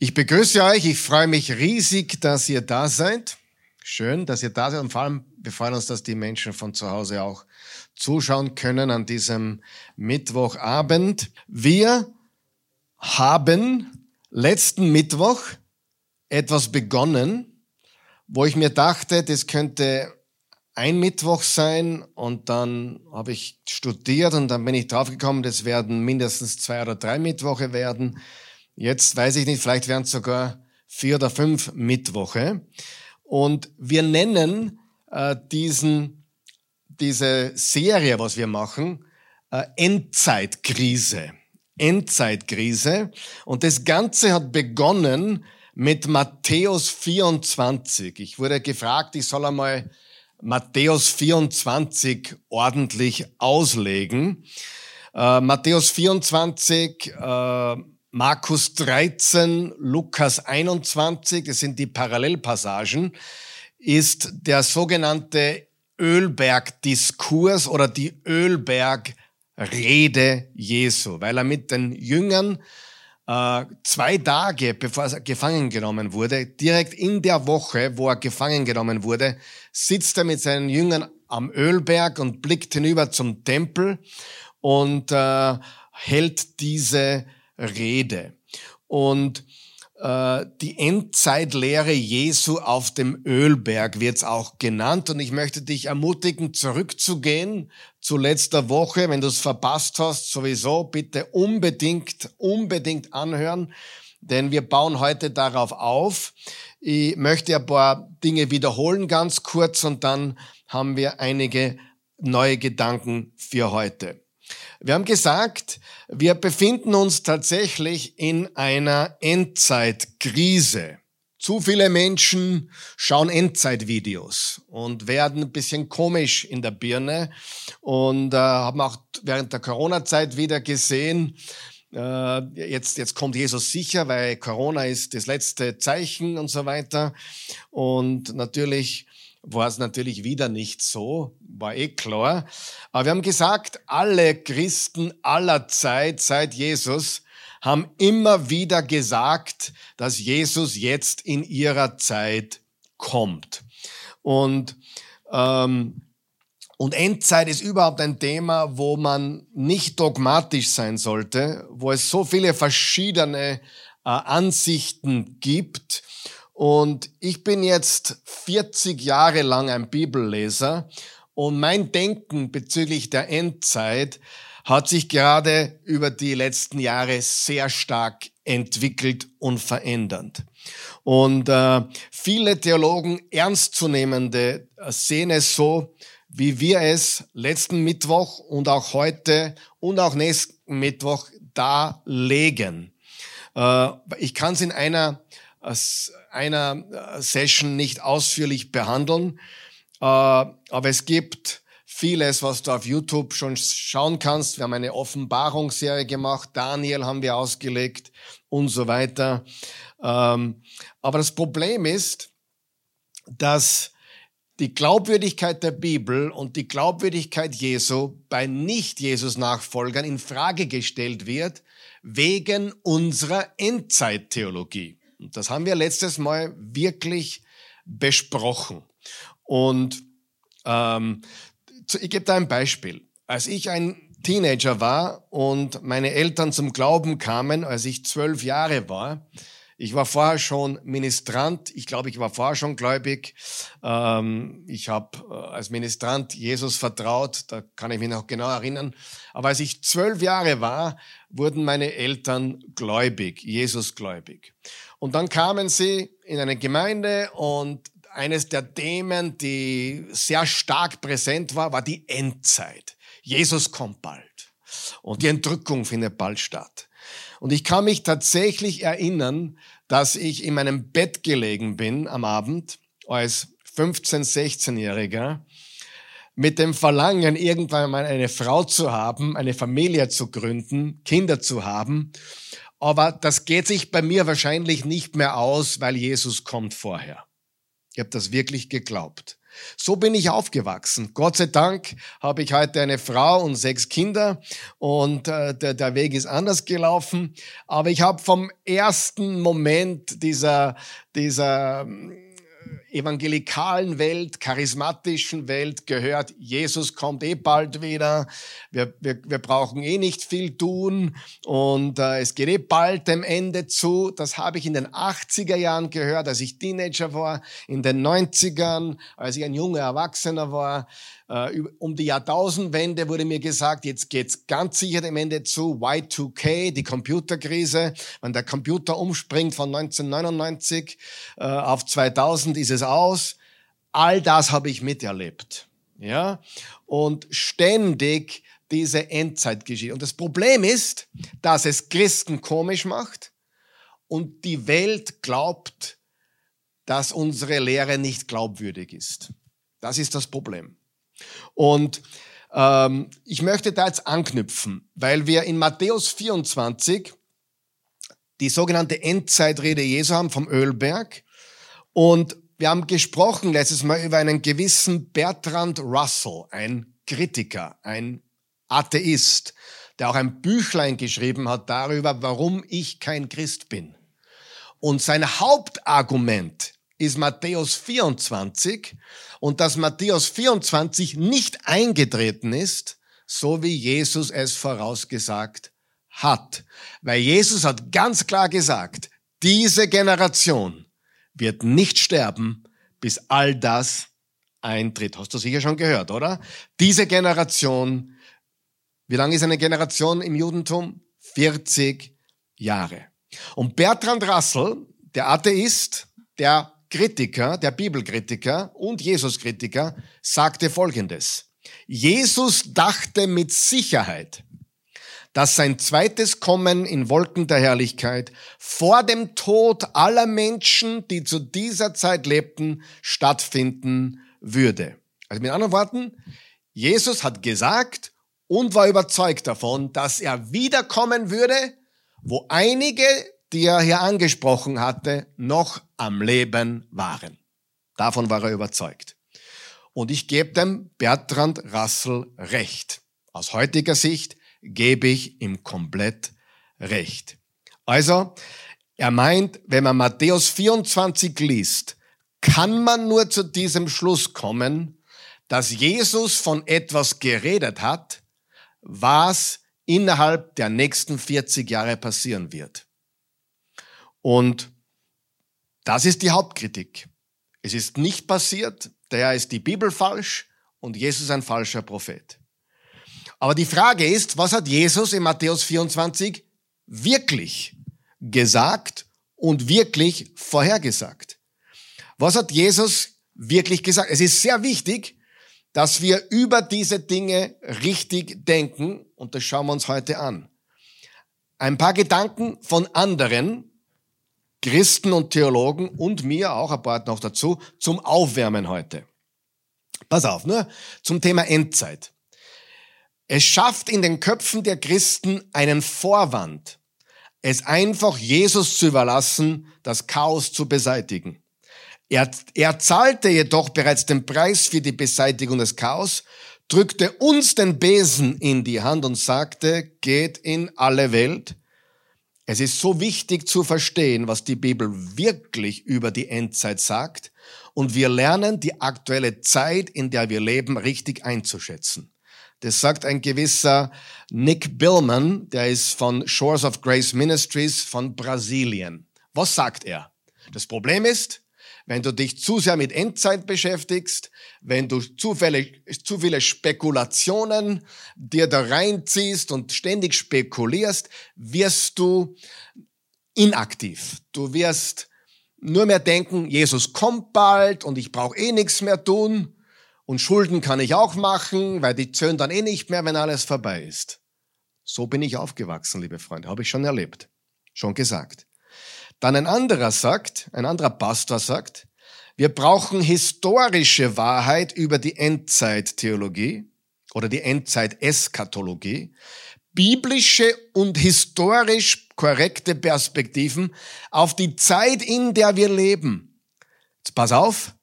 Ich begrüße euch. Ich freue mich riesig, dass ihr da seid. Schön, dass ihr da seid. Und vor allem, wir freuen uns, dass die Menschen von zu Hause auch zuschauen können an diesem Mittwochabend. Wir haben letzten Mittwoch etwas begonnen, wo ich mir dachte, das könnte ein Mittwoch sein und dann habe ich studiert und dann bin ich draufgekommen, das werden mindestens zwei oder drei Mittwoche werden. Jetzt weiß ich nicht, vielleicht werden es sogar vier oder fünf Mittwoche. Und wir nennen äh, diesen, diese Serie, was wir machen, äh, Endzeitkrise. Endzeitkrise. Und das Ganze hat begonnen mit Matthäus 24. Ich wurde gefragt, ich soll einmal Matthäus 24 ordentlich auslegen. Äh, Matthäus 24, äh, Markus 13, Lukas 21, das sind die Parallelpassagen, ist der sogenannte Ölbergdiskurs oder die Ölbergrede Jesu, weil er mit den Jüngern äh, zwei Tage, bevor er gefangen genommen wurde, direkt in der Woche, wo er gefangen genommen wurde, sitzt er mit seinen Jüngern am Ölberg und blickt hinüber zum Tempel und äh, hält diese Rede. Und äh, die Endzeitlehre Jesu auf dem Ölberg wird es auch genannt. Und ich möchte dich ermutigen, zurückzugehen zu letzter Woche. Wenn du es verpasst hast, sowieso bitte unbedingt, unbedingt anhören, denn wir bauen heute darauf auf. Ich möchte ein paar Dinge wiederholen ganz kurz und dann haben wir einige neue Gedanken für heute. Wir haben gesagt, wir befinden uns tatsächlich in einer Endzeitkrise. Zu viele Menschen schauen Endzeitvideos und werden ein bisschen komisch in der Birne und äh, haben auch während der Corona-Zeit wieder gesehen, äh, jetzt, jetzt kommt Jesus sicher, weil Corona ist das letzte Zeichen und so weiter. Und natürlich war es natürlich wieder nicht so, war eh klar. Aber wir haben gesagt, alle Christen aller Zeit seit Jesus haben immer wieder gesagt, dass Jesus jetzt in ihrer Zeit kommt. Und, ähm, und Endzeit ist überhaupt ein Thema, wo man nicht dogmatisch sein sollte, wo es so viele verschiedene äh, Ansichten gibt und ich bin jetzt 40 Jahre lang ein Bibelleser und mein Denken bezüglich der Endzeit hat sich gerade über die letzten Jahre sehr stark entwickelt und verändert. Und äh, viele Theologen, ernstzunehmende, äh, sehen es so, wie wir es letzten Mittwoch und auch heute und auch nächsten Mittwoch darlegen. Äh, ich kann es in einer einer äh, Session nicht ausführlich behandeln, äh, aber es gibt vieles, was du auf YouTube schon schauen kannst. Wir haben eine Offenbarungsserie gemacht, Daniel haben wir ausgelegt und so weiter. Ähm, aber das Problem ist, dass die Glaubwürdigkeit der Bibel und die Glaubwürdigkeit Jesu bei Nicht-Jesus-Nachfolgern in Frage gestellt wird wegen unserer Endzeittheologie. Das haben wir letztes Mal wirklich besprochen. Und ähm, ich gebe da ein Beispiel. Als ich ein Teenager war und meine Eltern zum Glauben kamen, als ich zwölf Jahre war, ich war vorher schon Ministrant, ich glaube, ich war vorher schon gläubig. Ähm, ich habe äh, als Ministrant Jesus vertraut, da kann ich mich noch genau erinnern. Aber als ich zwölf Jahre war, wurden meine Eltern gläubig, Jesus gläubig. Und dann kamen sie in eine Gemeinde und eines der Themen, die sehr stark präsent war, war die Endzeit. Jesus kommt bald. Und die Entrückung findet bald statt. Und ich kann mich tatsächlich erinnern, dass ich in meinem Bett gelegen bin am Abend als 15-, 16-Jähriger mit dem Verlangen, irgendwann mal eine Frau zu haben, eine Familie zu gründen, Kinder zu haben aber das geht sich bei mir wahrscheinlich nicht mehr aus, weil Jesus kommt vorher. Ich habe das wirklich geglaubt. So bin ich aufgewachsen. Gott sei Dank habe ich heute eine Frau und sechs Kinder und äh, der, der Weg ist anders gelaufen. Aber ich habe vom ersten Moment dieser, dieser evangelikalen Welt, charismatischen Welt gehört, Jesus kommt eh bald wieder, wir, wir, wir brauchen eh nicht viel tun und äh, es geht eh bald dem Ende zu. Das habe ich in den 80er Jahren gehört, als ich Teenager war, in den 90ern, als ich ein junger Erwachsener war. Äh, um die Jahrtausendwende wurde mir gesagt, jetzt geht's ganz sicher dem Ende zu. Y2K, die Computerkrise. Wenn der Computer umspringt von 1999 äh, auf 2000, ist es aus. All das habe ich miterlebt. Ja? Und ständig diese Endzeitgeschichte. Und das Problem ist, dass es Christen komisch macht und die Welt glaubt, dass unsere Lehre nicht glaubwürdig ist. Das ist das Problem. Und ähm, ich möchte da jetzt anknüpfen, weil wir in Matthäus 24 die sogenannte Endzeitrede Jesu haben vom Ölberg. Und wir haben gesprochen letztes Mal über einen gewissen Bertrand Russell, ein Kritiker, ein Atheist, der auch ein Büchlein geschrieben hat darüber, warum ich kein Christ bin. Und sein Hauptargument ist Matthäus 24 und dass Matthäus 24 nicht eingetreten ist, so wie Jesus es vorausgesagt hat. Weil Jesus hat ganz klar gesagt, diese Generation wird nicht sterben, bis all das eintritt. Hast du sicher schon gehört, oder? Diese Generation, wie lange ist eine Generation im Judentum? 40 Jahre. Und Bertrand Russell, der Atheist, der Kritiker, der Bibelkritiker und Jesuskritiker sagte Folgendes. Jesus dachte mit Sicherheit, dass sein zweites Kommen in Wolken der Herrlichkeit vor dem Tod aller Menschen, die zu dieser Zeit lebten, stattfinden würde. Also mit anderen Worten, Jesus hat gesagt und war überzeugt davon, dass er wiederkommen würde, wo einige die er hier angesprochen hatte, noch am Leben waren. Davon war er überzeugt. Und ich gebe dem Bertrand Russell recht. Aus heutiger Sicht gebe ich ihm komplett recht. Also, er meint, wenn man Matthäus 24 liest, kann man nur zu diesem Schluss kommen, dass Jesus von etwas geredet hat, was innerhalb der nächsten 40 Jahre passieren wird. Und das ist die Hauptkritik. Es ist nicht passiert, daher ist die Bibel falsch und Jesus ein falscher Prophet. Aber die Frage ist, was hat Jesus in Matthäus 24 wirklich gesagt und wirklich vorhergesagt? Was hat Jesus wirklich gesagt? Es ist sehr wichtig, dass wir über diese Dinge richtig denken und das schauen wir uns heute an. Ein paar Gedanken von anderen, Christen und Theologen und mir auch ein paar noch dazu zum Aufwärmen heute. Pass auf, nur zum Thema Endzeit. Es schafft in den Köpfen der Christen einen Vorwand, es einfach Jesus zu überlassen, das Chaos zu beseitigen. Er, er zahlte jedoch bereits den Preis für die Beseitigung des Chaos, drückte uns den Besen in die Hand und sagte, geht in alle Welt es ist so wichtig zu verstehen, was die Bibel wirklich über die Endzeit sagt und wir lernen die aktuelle Zeit, in der wir leben, richtig einzuschätzen. Das sagt ein gewisser Nick Billman, der ist von Shores of Grace Ministries von Brasilien. Was sagt er? Das Problem ist, wenn du dich zu sehr mit Endzeit beschäftigst, wenn du zu viele, Spekulationen dir da reinziehst und ständig spekulierst, wirst du inaktiv. Du wirst nur mehr denken, Jesus kommt bald und ich brauche eh nichts mehr tun und Schulden kann ich auch machen, weil die zöhnen dann eh nicht mehr, wenn alles vorbei ist. So bin ich aufgewachsen, liebe Freunde, habe ich schon erlebt, schon gesagt. Dann ein anderer sagt, ein anderer Pastor sagt, wir brauchen historische Wahrheit über die Endzeittheologie oder die Endzeit-Eskatologie, biblische und historisch korrekte Perspektiven auf die Zeit, in der wir leben. Jetzt pass auf,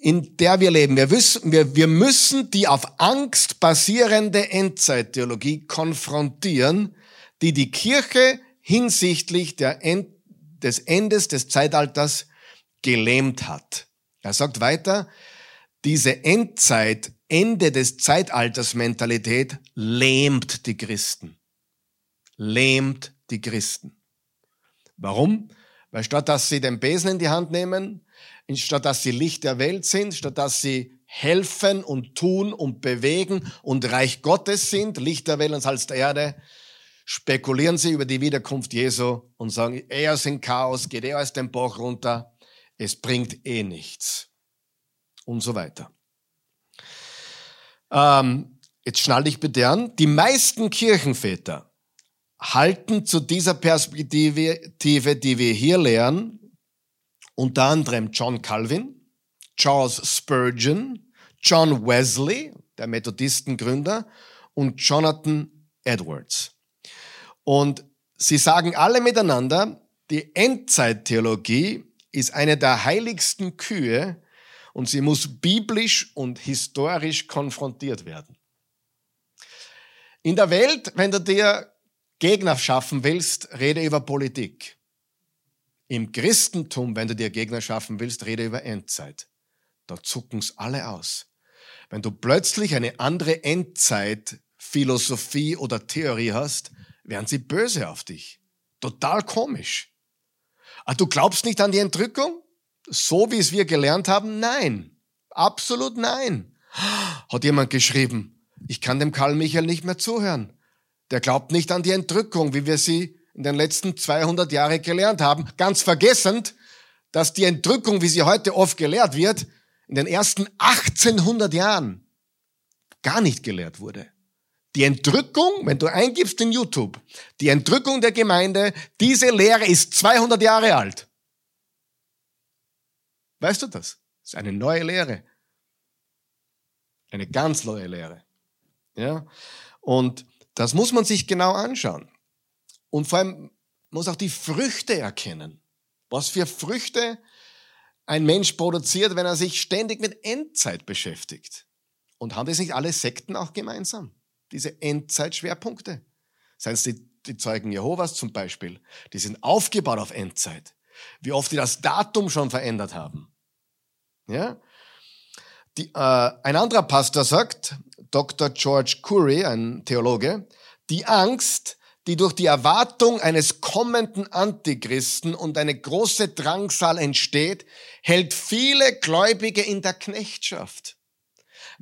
in der wir leben. Wir, wissen, wir, wir müssen die auf Angst basierende Endzeittheologie konfrontieren, die die Kirche hinsichtlich End, des Endes des Zeitalters gelähmt hat. Er sagt weiter, diese Endzeit, Ende des Zeitalters Mentalität lähmt die Christen. Lähmt die Christen. Warum? Weil statt dass sie den Besen in die Hand nehmen, statt dass sie Licht der Welt sind, statt dass sie helfen und tun und bewegen und Reich Gottes sind, Licht der Welt und Salz der Erde, spekulieren sie über die Wiederkunft Jesu und sagen, er ist in Chaos, geht er aus dem Bach runter, es bringt eh nichts. Und so weiter. Ähm, jetzt schnall dich bitte an. Die meisten Kirchenväter halten zu dieser Perspektive, die wir hier lehren, unter anderem John Calvin, Charles Spurgeon, John Wesley, der Methodistengründer, und Jonathan Edwards. Und sie sagen alle miteinander, die Endzeittheologie ist eine der heiligsten Kühe und sie muss biblisch und historisch konfrontiert werden. In der Welt, wenn du dir Gegner schaffen willst, rede über Politik. Im Christentum, wenn du dir Gegner schaffen willst, rede über Endzeit. Da zucken's alle aus. Wenn du plötzlich eine andere Endzeit-Philosophie oder Theorie hast, werden sie böse auf dich. Total komisch. Ah, du glaubst nicht an die Entrückung? So wie es wir gelernt haben? Nein. Absolut nein. Hat jemand geschrieben, ich kann dem Karl Michael nicht mehr zuhören. Der glaubt nicht an die Entrückung, wie wir sie in den letzten 200 Jahren gelernt haben, ganz vergessend, dass die Entrückung, wie sie heute oft gelehrt wird, in den ersten 1800 Jahren gar nicht gelehrt wurde. Die Entrückung, wenn du eingibst in YouTube, die Entrückung der Gemeinde, diese Lehre ist 200 Jahre alt. Weißt du das? Das ist eine neue Lehre. Eine ganz neue Lehre. Ja? Und das muss man sich genau anschauen. Und vor allem muss auch die Früchte erkennen. Was für Früchte ein Mensch produziert, wenn er sich ständig mit Endzeit beschäftigt. Und haben das nicht alle Sekten auch gemeinsam? Diese Endzeitschwerpunkte. Seien es die, die Zeugen Jehovas zum Beispiel. Die sind aufgebaut auf Endzeit. Wie oft die das Datum schon verändert haben. Ja? Die, äh, ein anderer Pastor sagt, Dr. George Curry, ein Theologe, die Angst, die durch die Erwartung eines kommenden Antichristen und eine große Drangsal entsteht, hält viele Gläubige in der Knechtschaft.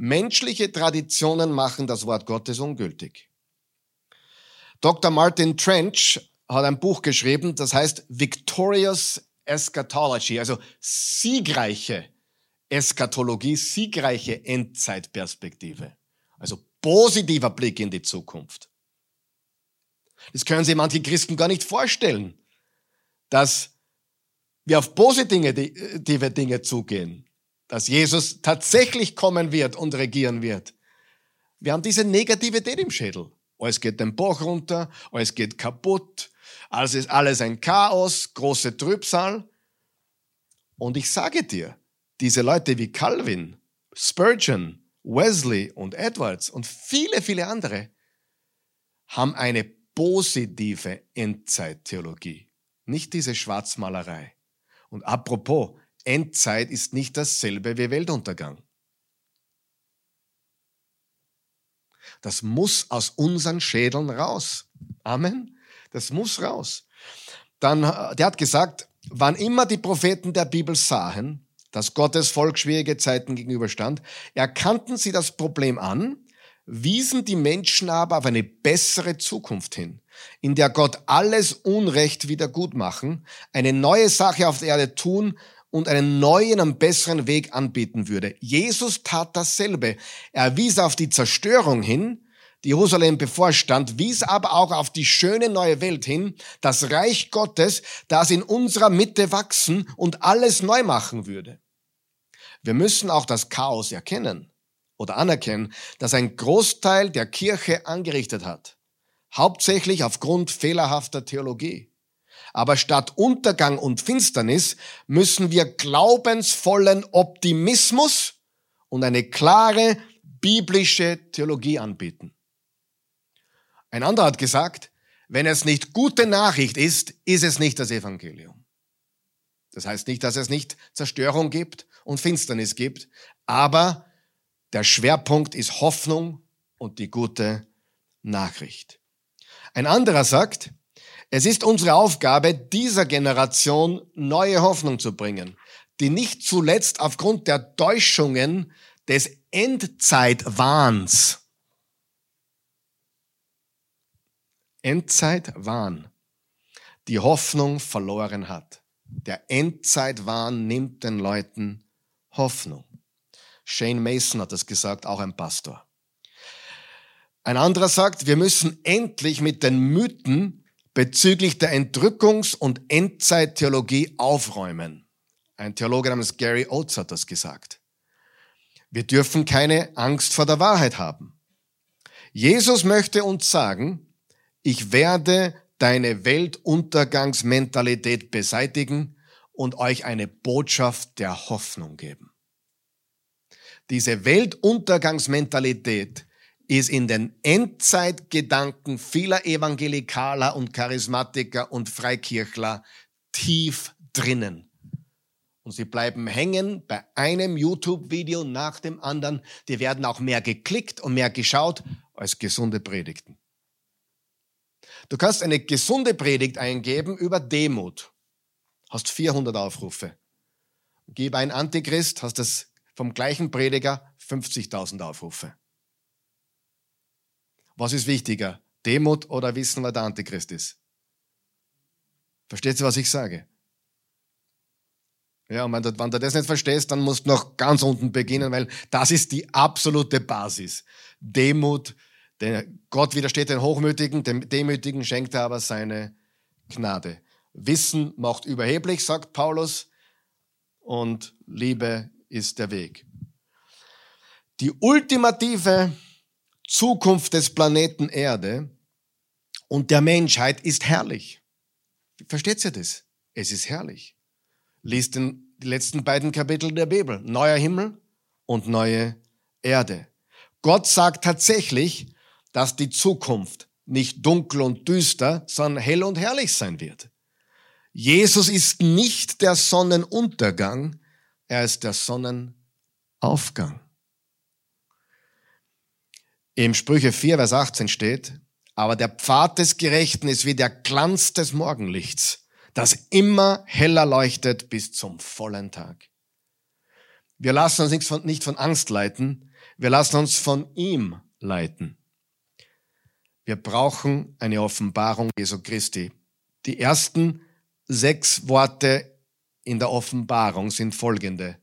Menschliche Traditionen machen das Wort Gottes ungültig. Dr. Martin Trench hat ein Buch geschrieben, das heißt Victorious Eschatology, also siegreiche Eschatologie, siegreiche Endzeitperspektive. Also positiver Blick in die Zukunft. Das können sich manche Christen gar nicht vorstellen, dass wir auf positive Dinge zugehen, dass Jesus tatsächlich kommen wird und regieren wird. Wir haben diese Negativität im Schädel. Alles geht den Bach runter, alles geht kaputt, alles ist alles ein Chaos, große Trübsal. Und ich sage dir, diese Leute wie Calvin, Spurgeon, Wesley und Edwards und viele, viele andere haben eine positive Endzeittheologie, nicht diese Schwarzmalerei. Und apropos, Endzeit ist nicht dasselbe wie Weltuntergang. Das muss aus unseren Schädeln raus. Amen. Das muss raus. Dann, der hat gesagt, wann immer die Propheten der Bibel sahen, dass Gottes Volk schwierige Zeiten gegenüberstand, erkannten sie das Problem an wiesen die Menschen aber auf eine bessere Zukunft hin, in der Gott alles Unrecht wieder gut machen, eine neue Sache auf der Erde tun und einen neuen und besseren Weg anbieten würde. Jesus tat dasselbe. Er wies auf die Zerstörung hin, die Jerusalem bevorstand, wies aber auch auf die schöne neue Welt hin, das Reich Gottes, das in unserer Mitte wachsen und alles neu machen würde. Wir müssen auch das Chaos erkennen oder anerkennen, dass ein Großteil der Kirche angerichtet hat. Hauptsächlich aufgrund fehlerhafter Theologie. Aber statt Untergang und Finsternis müssen wir glaubensvollen Optimismus und eine klare biblische Theologie anbieten. Ein anderer hat gesagt, wenn es nicht gute Nachricht ist, ist es nicht das Evangelium. Das heißt nicht, dass es nicht Zerstörung gibt und Finsternis gibt, aber der Schwerpunkt ist Hoffnung und die gute Nachricht. Ein anderer sagt, es ist unsere Aufgabe, dieser Generation neue Hoffnung zu bringen, die nicht zuletzt aufgrund der Täuschungen des Endzeitwahns, Endzeitwahn, die Hoffnung verloren hat. Der Endzeitwahn nimmt den Leuten Hoffnung. Shane Mason hat das gesagt, auch ein Pastor. Ein anderer sagt, wir müssen endlich mit den Mythen bezüglich der Entrückungs- und Endzeittheologie aufräumen. Ein Theologe namens Gary Oates hat das gesagt. Wir dürfen keine Angst vor der Wahrheit haben. Jesus möchte uns sagen, ich werde deine Weltuntergangsmentalität beseitigen und euch eine Botschaft der Hoffnung geben. Diese Weltuntergangsmentalität ist in den Endzeitgedanken vieler Evangelikaler und Charismatiker und Freikirchler tief drinnen. Und sie bleiben hängen bei einem YouTube-Video nach dem anderen. Die werden auch mehr geklickt und mehr geschaut als gesunde Predigten. Du kannst eine gesunde Predigt eingeben über Demut. Hast 400 Aufrufe. Gib ein Antichrist, hast das vom gleichen Prediger 50.000 Aufrufe. Was ist wichtiger? Demut oder wissen, wer der Antichrist ist? Versteht ihr, was ich sage? Ja, und wenn du, das nicht verstehst, dann musst du noch ganz unten beginnen, weil das ist die absolute Basis. Demut, denn Gott widersteht den Hochmütigen, dem Demütigen schenkt er aber seine Gnade. Wissen macht überheblich, sagt Paulus, und Liebe ist der Weg. Die ultimative Zukunft des Planeten Erde und der Menschheit ist herrlich. Versteht ihr das? Es ist herrlich. Liest den, die letzten beiden Kapitel der Bibel. Neuer Himmel und neue Erde. Gott sagt tatsächlich, dass die Zukunft nicht dunkel und düster, sondern hell und herrlich sein wird. Jesus ist nicht der Sonnenuntergang, er ist der Sonnenaufgang. Im Sprüche 4, Vers 18 steht, aber der Pfad des Gerechten ist wie der Glanz des Morgenlichts, das immer heller leuchtet bis zum vollen Tag. Wir lassen uns nicht von, nicht von Angst leiten, wir lassen uns von ihm leiten. Wir brauchen eine Offenbarung Jesu Christi. Die ersten sechs Worte in der Offenbarung sind folgende.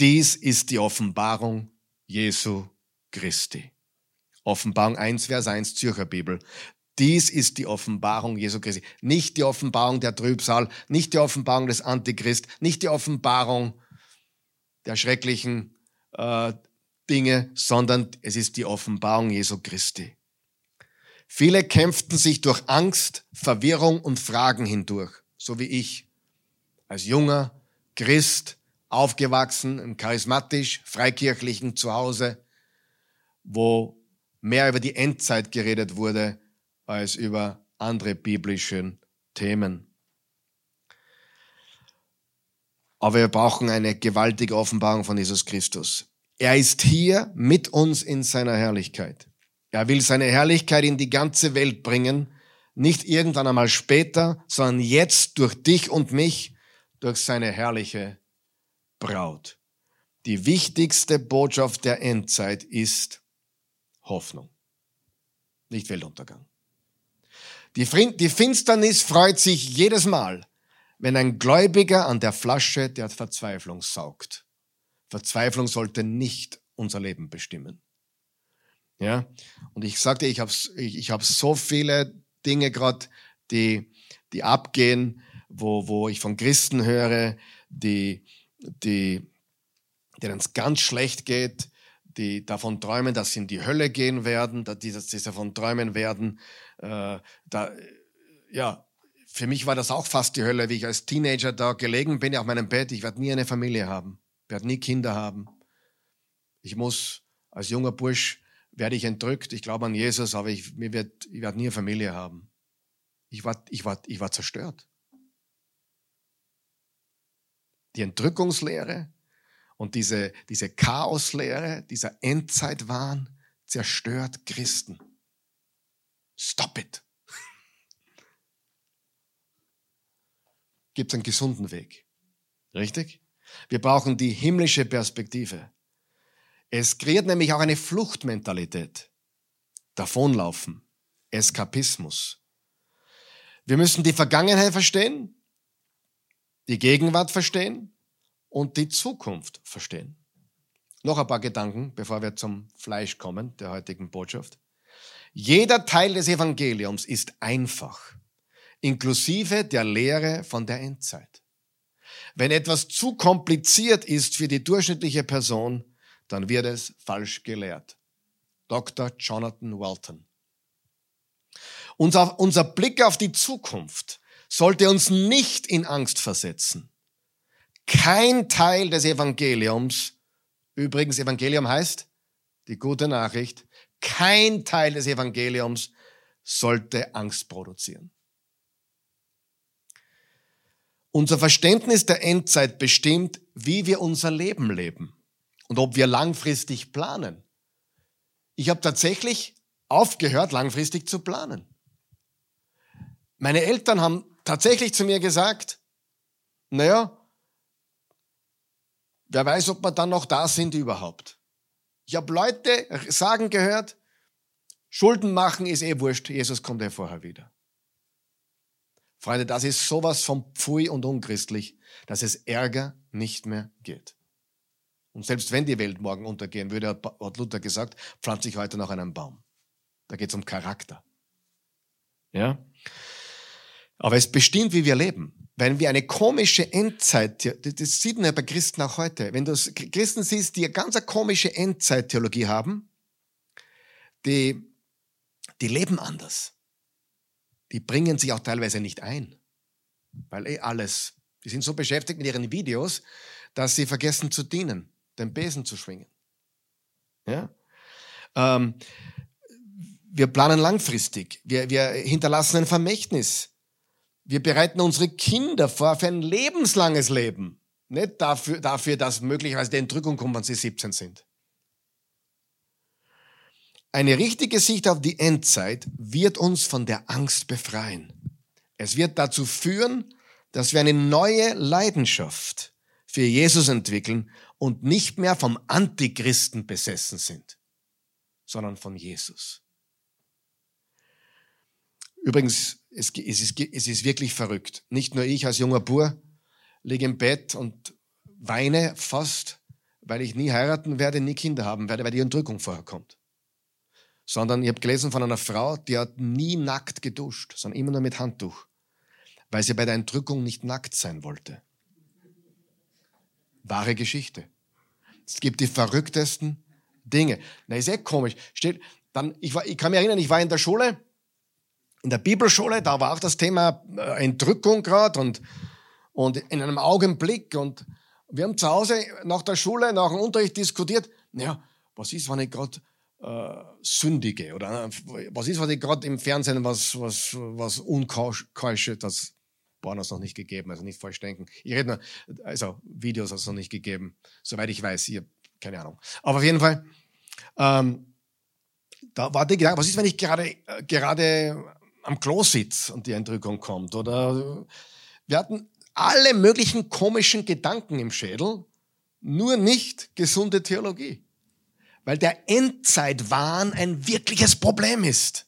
Dies ist die Offenbarung Jesu Christi. Offenbarung 1, Vers 1, Zürcher Bibel. Dies ist die Offenbarung Jesu Christi. Nicht die Offenbarung der Trübsal, nicht die Offenbarung des Antichrist, nicht die Offenbarung der schrecklichen äh, Dinge, sondern es ist die Offenbarung Jesu Christi. Viele kämpften sich durch Angst, Verwirrung und Fragen hindurch, so wie ich. Als junger Christ, aufgewachsen im charismatisch freikirchlichen Zuhause, wo mehr über die Endzeit geredet wurde als über andere biblische Themen. Aber wir brauchen eine gewaltige Offenbarung von Jesus Christus. Er ist hier mit uns in seiner Herrlichkeit. Er will seine Herrlichkeit in die ganze Welt bringen, nicht irgendwann einmal später, sondern jetzt durch dich und mich, durch seine herrliche Braut. Die wichtigste Botschaft der Endzeit ist, Hoffnung, nicht Weltuntergang. Die, die Finsternis freut sich jedes Mal, wenn ein Gläubiger an der Flasche der Verzweiflung saugt. Verzweiflung sollte nicht unser Leben bestimmen. Ja, und ich sagte, ich habe ich, ich hab so viele Dinge gerade, die, die abgehen, wo, wo ich von Christen höre, die, die, denen es ganz schlecht geht, die davon träumen, dass sie in die Hölle gehen werden, dass sie davon träumen werden, äh, da, ja, für mich war das auch fast die Hölle, wie ich als Teenager da gelegen bin auf meinem Bett. Ich werde nie eine Familie haben, werde nie Kinder haben. Ich muss als junger Bursch werde ich entrückt. Ich glaube an Jesus, aber ich, mir wird, ich werde nie eine Familie haben. Ich war, ich war, ich war zerstört. Die Entrückungslehre und diese, diese Chaoslehre, dieser Endzeitwahn zerstört Christen. Stop it. Gibt einen gesunden Weg. Richtig? Wir brauchen die himmlische Perspektive. Es kreiert nämlich auch eine Fluchtmentalität. Davonlaufen. Eskapismus. Wir müssen die Vergangenheit verstehen, die Gegenwart verstehen und die Zukunft verstehen. Noch ein paar Gedanken, bevor wir zum Fleisch kommen, der heutigen Botschaft. Jeder Teil des Evangeliums ist einfach, inklusive der Lehre von der Endzeit. Wenn etwas zu kompliziert ist für die durchschnittliche Person, dann wird es falsch gelehrt. Dr. Jonathan Walton. Unser, unser Blick auf die Zukunft sollte uns nicht in Angst versetzen. Kein Teil des Evangeliums, übrigens Evangelium heißt die gute Nachricht, kein Teil des Evangeliums sollte Angst produzieren. Unser Verständnis der Endzeit bestimmt, wie wir unser Leben leben und ob wir langfristig planen. Ich habe tatsächlich aufgehört, langfristig zu planen. Meine Eltern haben tatsächlich zu mir gesagt, naja, wer weiß, ob wir dann noch da sind überhaupt. Ich habe Leute sagen gehört, Schulden machen ist eh wurscht, Jesus kommt ja vorher wieder. Freunde, das ist sowas von pfui und unchristlich, dass es Ärger nicht mehr geht. Und selbst wenn die Welt morgen untergehen würde, hat Luther gesagt, pflanze ich heute noch einen Baum. Da geht es um Charakter. Ja? Aber es bestimmt, wie wir leben. Wenn wir eine komische Endzeit, das sieht man ja bei Christen auch heute, wenn du Christen siehst, die eine ganz eine komische Endzeittheologie haben, die, die leben anders. Die bringen sich auch teilweise nicht ein. Weil eh alles, die sind so beschäftigt mit ihren Videos, dass sie vergessen zu dienen den Besen zu schwingen. Ja? Ähm, wir planen langfristig. Wir, wir hinterlassen ein Vermächtnis. Wir bereiten unsere Kinder vor für ein lebenslanges Leben. Nicht dafür, dafür dass möglicherweise die Entrückung kommt, wenn sie 17 sind. Eine richtige Sicht auf die Endzeit wird uns von der Angst befreien. Es wird dazu führen, dass wir eine neue Leidenschaft für Jesus entwickeln und nicht mehr vom Antichristen besessen sind, sondern von Jesus. Übrigens, es, ist, es ist wirklich verrückt. Nicht nur ich als junger Bur liege im Bett und weine fast, weil ich nie heiraten werde, nie Kinder haben werde, weil die Entrückung vorher kommt. Sondern ich habe gelesen von einer Frau, die hat nie nackt geduscht, sondern immer nur mit Handtuch, weil sie bei der Entrückung nicht nackt sein wollte. Wahre Geschichte. Es gibt die verrücktesten Dinge. Na, ist eh komisch. Steht, dann, ich, war, ich kann mich erinnern, ich war in der Schule, in der Bibelschule, da war auch das Thema äh, Entrückung gerade und, und in einem Augenblick. Und wir haben zu Hause nach der Schule, nach dem Unterricht diskutiert, naja, was ist, wenn ich gerade äh, sündige? Oder äh, was ist, wenn ich gerade im Fernsehen was, was, was unkeusche, das Pornos noch nicht gegeben, also nicht falsch denken. Ich rede nur, also Videos hat es noch nicht gegeben, soweit ich weiß. Ich keine Ahnung. Aber auf jeden Fall, ähm, da war die Gedanke, was ist, wenn ich gerade, äh, gerade am Klo sitze und die Entrückung kommt? Oder wir hatten alle möglichen komischen Gedanken im Schädel, nur nicht gesunde Theologie. Weil der Endzeitwahn ein wirkliches Problem ist.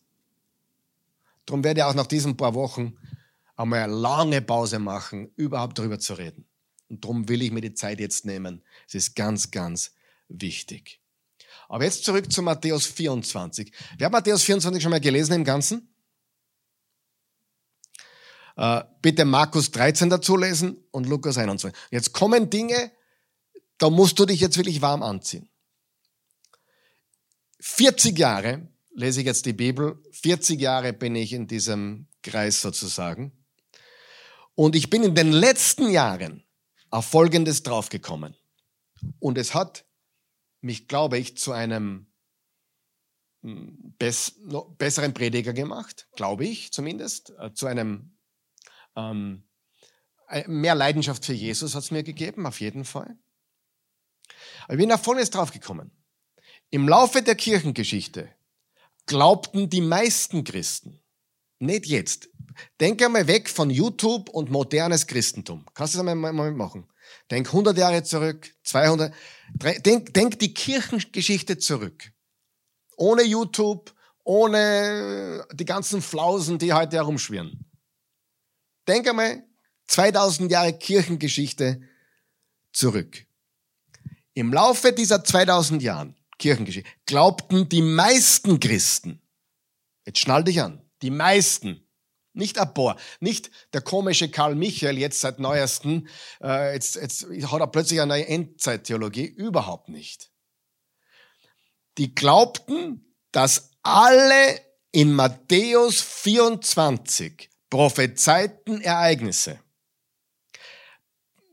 Darum werde ich auch nach diesen paar Wochen einmal eine lange Pause machen, überhaupt darüber zu reden. Und darum will ich mir die Zeit jetzt nehmen. Es ist ganz, ganz wichtig. Aber jetzt zurück zu Matthäus 24. Wer hat Matthäus 24 schon mal gelesen im Ganzen? Äh, bitte Markus 13 dazu lesen und Lukas 21. Jetzt kommen Dinge, da musst du dich jetzt wirklich warm anziehen. 40 Jahre lese ich jetzt die Bibel, 40 Jahre bin ich in diesem Kreis sozusagen. Und ich bin in den letzten Jahren auf Folgendes draufgekommen. Und es hat mich, glaube ich, zu einem hm, bess besseren Prediger gemacht, glaube ich zumindest, äh, zu einem ähm, mehr Leidenschaft für Jesus hat es mir gegeben, auf jeden Fall. Aber ich bin auf Folgendes draufgekommen. Im Laufe der Kirchengeschichte glaubten die meisten Christen, nicht jetzt, denk einmal weg von YouTube und modernes Christentum. Kannst du das einmal, mal machen? Denk 100 Jahre zurück, 200, denk, denk die Kirchengeschichte zurück. Ohne YouTube, ohne die ganzen Flausen, die heute herumschwirren. Denk einmal 2000 Jahre Kirchengeschichte zurück. Im Laufe dieser 2000 Jahren Kirchengeschichte glaubten die meisten Christen, jetzt schnall dich an, die meisten, nicht paar, nicht der komische Karl Michael jetzt seit neuesten, äh, jetzt, jetzt hat er plötzlich eine neue Endzeittheologie, überhaupt nicht. Die glaubten, dass alle in Matthäus 24 prophezeiten Ereignisse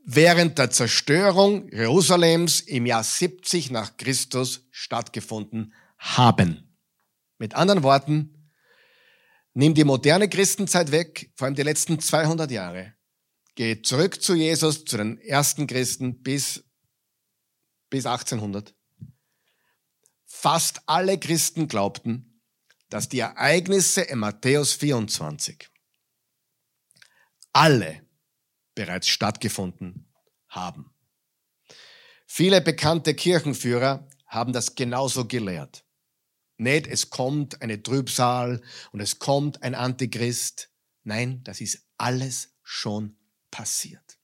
während der Zerstörung Jerusalems im Jahr 70 nach Christus stattgefunden haben. Mit anderen Worten, Nimm die moderne Christenzeit weg, vor allem die letzten 200 Jahre. Geh zurück zu Jesus, zu den ersten Christen bis, bis 1800. Fast alle Christen glaubten, dass die Ereignisse in Matthäus 24 alle bereits stattgefunden haben. Viele bekannte Kirchenführer haben das genauso gelehrt. Nicht, es kommt eine Trübsal und es kommt ein Antichrist. Nein, das ist alles schon passiert.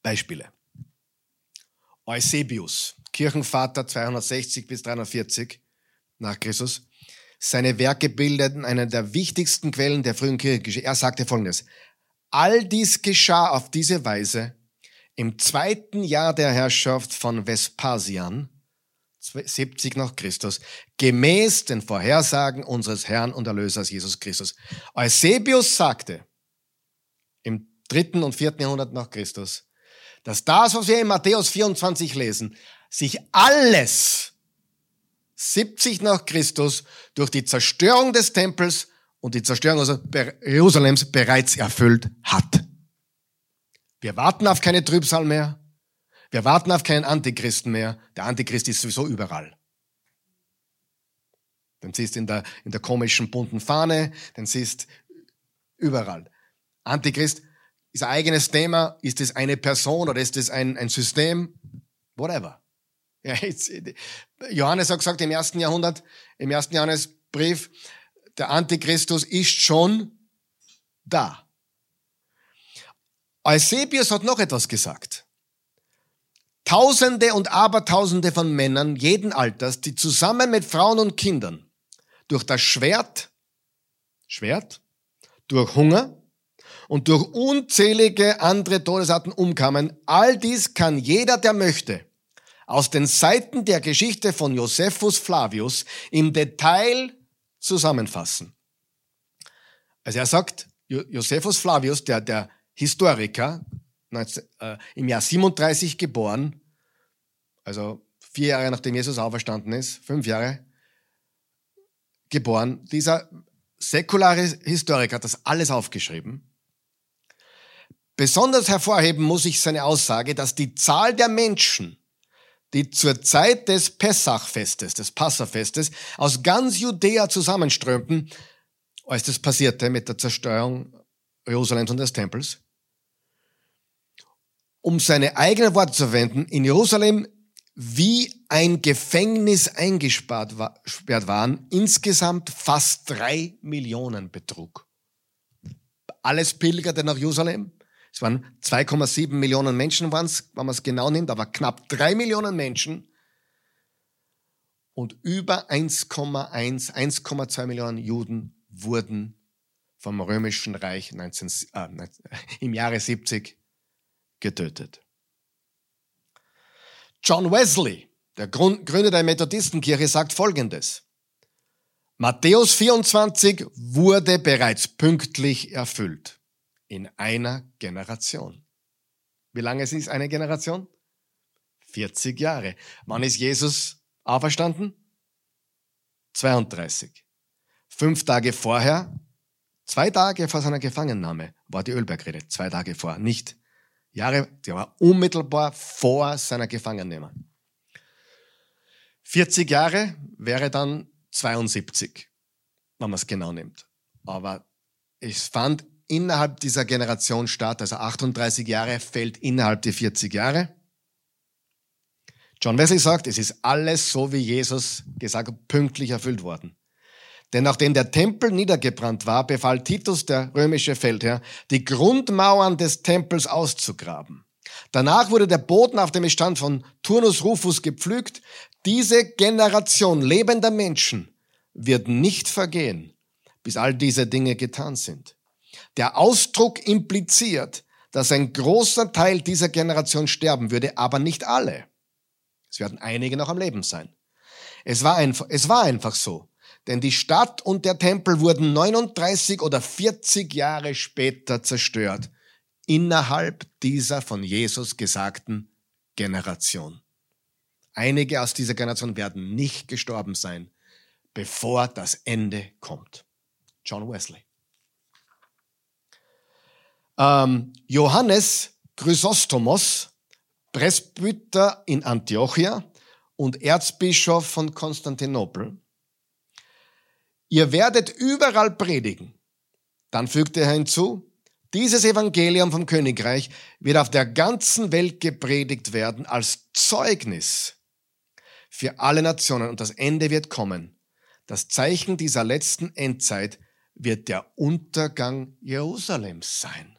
Beispiele. Eusebius, Kirchenvater 260 bis 340 nach Christus. Seine Werke bildeten eine der wichtigsten Quellen der frühen Kirchengeschichte. Er sagte folgendes. All dies geschah auf diese Weise, im zweiten Jahr der Herrschaft von Vespasian, 70 nach Christus, gemäß den Vorhersagen unseres Herrn und Erlösers Jesus Christus. Eusebius sagte im dritten und vierten Jahrhundert nach Christus, dass das, was wir in Matthäus 24 lesen, sich alles 70 nach Christus durch die Zerstörung des Tempels und die Zerstörung also Jerusalems bereits erfüllt hat. Wir warten auf keine Trübsal mehr. Wir warten auf keinen Antichristen mehr. Der Antichrist ist sowieso überall. Den siehst in der, in der komischen bunten Fahne, den siehst überall. Antichrist ist ein eigenes Thema. Ist es eine Person oder ist es ein, ein System? Whatever. Ja, jetzt, Johannes hat gesagt im ersten Jahrhundert, im ersten Johannesbrief, der Antichristus ist schon da. Eusebius hat noch etwas gesagt. Tausende und Abertausende von Männern jeden Alters, die zusammen mit Frauen und Kindern durch das Schwert, Schwert, durch Hunger und durch unzählige andere Todesarten umkamen, all dies kann jeder, der möchte, aus den Seiten der Geschichte von Josephus Flavius im Detail zusammenfassen. Also er sagt, Josephus Flavius, der, der Historiker, 19, äh, im Jahr 37 geboren, also vier Jahre nachdem Jesus auferstanden ist, fünf Jahre geboren. Dieser säkulare Historiker hat das alles aufgeschrieben. Besonders hervorheben muss ich seine Aussage, dass die Zahl der Menschen, die zur Zeit des Pessachfestes, des Passafestes, aus ganz Judäa zusammenströmten, als das passierte mit der Zerstörung Jerusalems und des Tempels, um seine eigenen Worte zu verwenden, in Jerusalem wie ein Gefängnis eingesperrt waren, insgesamt fast drei Millionen betrug. Alles pilgerte nach Jerusalem. Es waren 2,7 Millionen Menschen, waren es, wenn man es genau nimmt, aber knapp drei Millionen Menschen. Und über 1,1, 1,2 Millionen Juden wurden vom Römischen Reich 19, äh, im Jahre 70 getötet. John Wesley, der Gründer der Methodistenkirche, sagt Folgendes. Matthäus 24 wurde bereits pünktlich erfüllt. In einer Generation. Wie lange ist eine Generation? 40 Jahre. Wann ist Jesus auferstanden? 32. Fünf Tage vorher, zwei Tage vor seiner Gefangennahme, war die Ölbergrede. Zwei Tage vor, nicht Jahre, die war unmittelbar vor seiner Gefangennahme. 40 Jahre wäre dann 72, wenn man es genau nimmt. Aber es fand innerhalb dieser Generation statt, also 38 Jahre fällt innerhalb der 40 Jahre. John Wesley sagt, es ist alles so, wie Jesus gesagt hat, pünktlich erfüllt worden. Denn nachdem der Tempel niedergebrannt war, befahl Titus, der römische Feldherr, die Grundmauern des Tempels auszugraben. Danach wurde der Boden auf dem es stand von Turnus Rufus gepflügt. Diese Generation lebender Menschen wird nicht vergehen, bis all diese Dinge getan sind. Der Ausdruck impliziert, dass ein großer Teil dieser Generation sterben würde, aber nicht alle. Es werden einige noch am Leben sein. Es war einfach, es war einfach so. Denn die Stadt und der Tempel wurden 39 oder 40 Jahre später zerstört. Innerhalb dieser von Jesus gesagten Generation. Einige aus dieser Generation werden nicht gestorben sein, bevor das Ende kommt. John Wesley. Ähm, Johannes Chrysostomos, Presbyter in Antiochia und Erzbischof von Konstantinopel. Ihr werdet überall predigen. Dann fügte er hinzu, dieses Evangelium vom Königreich wird auf der ganzen Welt gepredigt werden als Zeugnis für alle Nationen und das Ende wird kommen. Das Zeichen dieser letzten Endzeit wird der Untergang Jerusalems sein.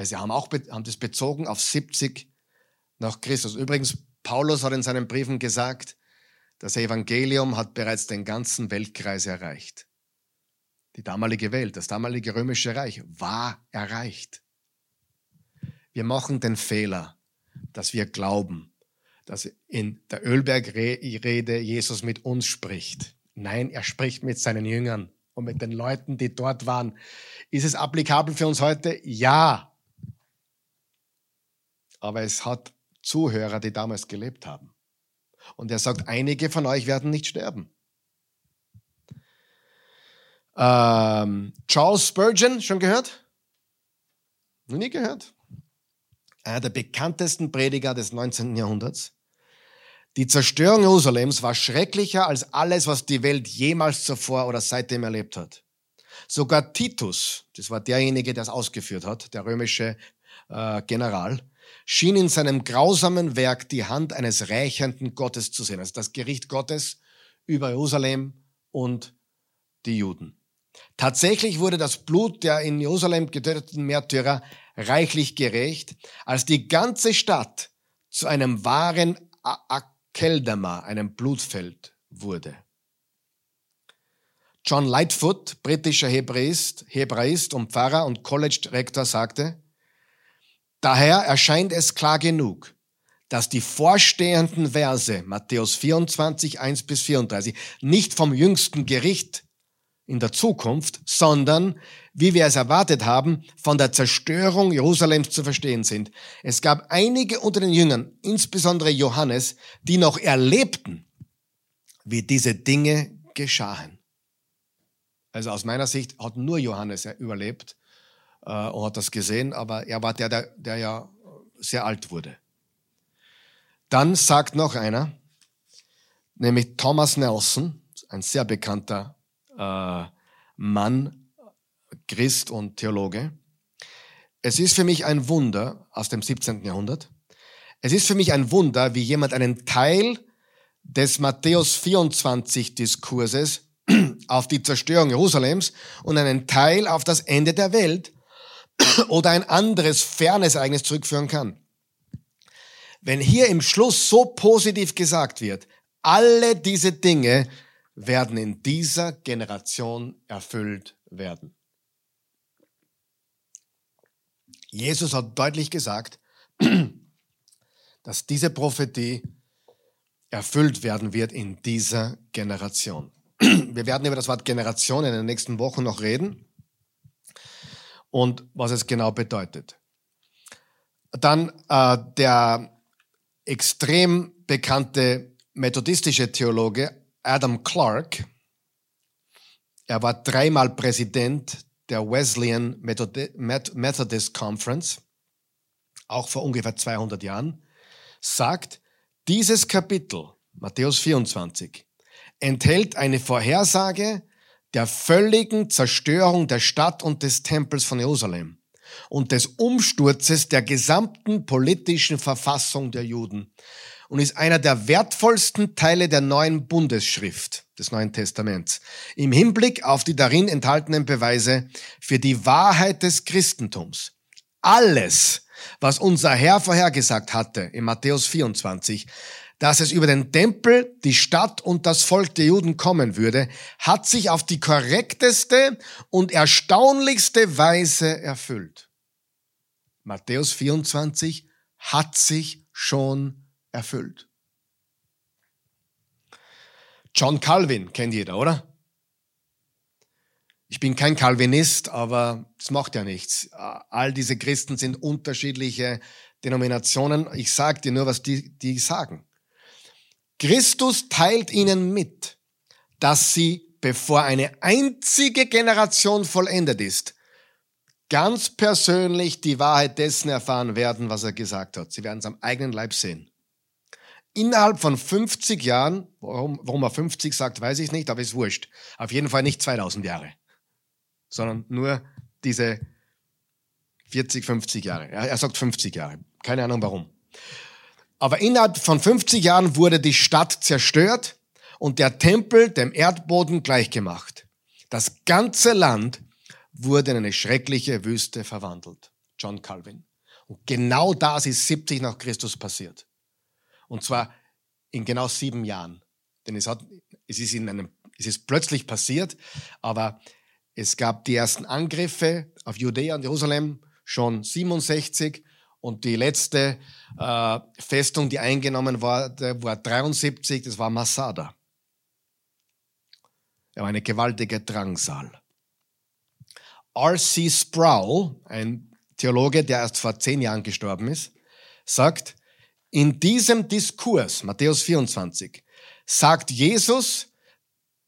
Also sie haben auch haben das bezogen auf 70 nach Christus. Übrigens, Paulus hat in seinen Briefen gesagt, das Evangelium hat bereits den ganzen Weltkreis erreicht. Die damalige Welt, das damalige römische Reich war erreicht. Wir machen den Fehler, dass wir glauben, dass in der Ölbergrede Jesus mit uns spricht. Nein, er spricht mit seinen Jüngern und mit den Leuten, die dort waren. Ist es applikabel für uns heute? Ja aber es hat Zuhörer, die damals gelebt haben. Und er sagt, einige von euch werden nicht sterben. Ähm, Charles Spurgeon, schon gehört? Noch nie gehört? Einer der bekanntesten Prediger des 19. Jahrhunderts. Die Zerstörung Jerusalems war schrecklicher als alles, was die Welt jemals zuvor oder seitdem erlebt hat. Sogar Titus, das war derjenige, der es ausgeführt hat, der römische äh, General, schien in seinem grausamen Werk die Hand eines rächenden Gottes zu sehen, also das Gericht Gottes über Jerusalem und die Juden. Tatsächlich wurde das Blut der in Jerusalem getöteten Märtyrer reichlich gerecht, als die ganze Stadt zu einem wahren Akeldama, einem Blutfeld wurde. John Lightfoot, britischer Hebräist, Hebräist und Pfarrer und College-Rektor, sagte, Daher erscheint es klar genug, dass die vorstehenden Verse Matthäus 24, 1 bis 34 nicht vom jüngsten Gericht in der Zukunft, sondern, wie wir es erwartet haben, von der Zerstörung Jerusalems zu verstehen sind. Es gab einige unter den Jüngern, insbesondere Johannes, die noch erlebten, wie diese Dinge geschahen. Also aus meiner Sicht hat nur Johannes überlebt, äh, und hat das gesehen, aber er war der, der, der ja sehr alt wurde. Dann sagt noch einer, nämlich Thomas Nelson, ein sehr bekannter äh, Mann, Christ und Theologe. Es ist für mich ein Wunder aus dem 17. Jahrhundert. Es ist für mich ein Wunder, wie jemand einen Teil des Matthäus 24 Diskurses auf die Zerstörung Jerusalems und einen Teil auf das Ende der Welt oder ein anderes fernes Ereignis zurückführen kann. Wenn hier im Schluss so positiv gesagt wird, alle diese Dinge werden in dieser Generation erfüllt werden. Jesus hat deutlich gesagt, dass diese Prophetie erfüllt werden wird in dieser Generation. Wir werden über das Wort Generation in den nächsten Wochen noch reden und was es genau bedeutet. Dann äh, der extrem bekannte methodistische Theologe Adam Clark. Er war dreimal Präsident der Wesleyan Methodist Conference, auch vor ungefähr 200 Jahren, sagt, dieses Kapitel, Matthäus 24, enthält eine Vorhersage der völligen Zerstörung der Stadt und des Tempels von Jerusalem und des Umsturzes der gesamten politischen Verfassung der Juden und ist einer der wertvollsten Teile der neuen Bundesschrift des Neuen Testaments im Hinblick auf die darin enthaltenen Beweise für die Wahrheit des Christentums. Alles, was unser Herr vorhergesagt hatte in Matthäus 24, dass es über den Tempel, die Stadt und das Volk der Juden kommen würde, hat sich auf die korrekteste und erstaunlichste Weise erfüllt. Matthäus 24 hat sich schon erfüllt. John Calvin kennt jeder, oder? Ich bin kein Calvinist, aber das macht ja nichts. All diese Christen sind unterschiedliche Denominationen. Ich sage dir nur, was die, die sagen. Christus teilt ihnen mit, dass sie, bevor eine einzige Generation vollendet ist, ganz persönlich die Wahrheit dessen erfahren werden, was er gesagt hat. Sie werden es am eigenen Leib sehen. Innerhalb von 50 Jahren, warum, warum er 50 sagt, weiß ich nicht, aber ist wurscht. Auf jeden Fall nicht 2000 Jahre, sondern nur diese 40, 50 Jahre. Er, er sagt 50 Jahre. Keine Ahnung warum. Aber innerhalb von 50 Jahren wurde die Stadt zerstört und der Tempel dem Erdboden gleichgemacht. Das ganze Land wurde in eine schreckliche Wüste verwandelt. John Calvin. Und genau das ist 70 nach Christus passiert. Und zwar in genau sieben Jahren. Denn es, hat, es, ist in einem, es ist plötzlich passiert, aber es gab die ersten Angriffe auf Judäa und Jerusalem schon 67 und die letzte äh, Festung, die eingenommen war, war 73, das war Masada. Er war eine gewaltige Drangsal. R.C. Sproul, ein Theologe, der erst vor zehn Jahren gestorben ist, sagt, in diesem Diskurs, Matthäus 24, sagt Jesus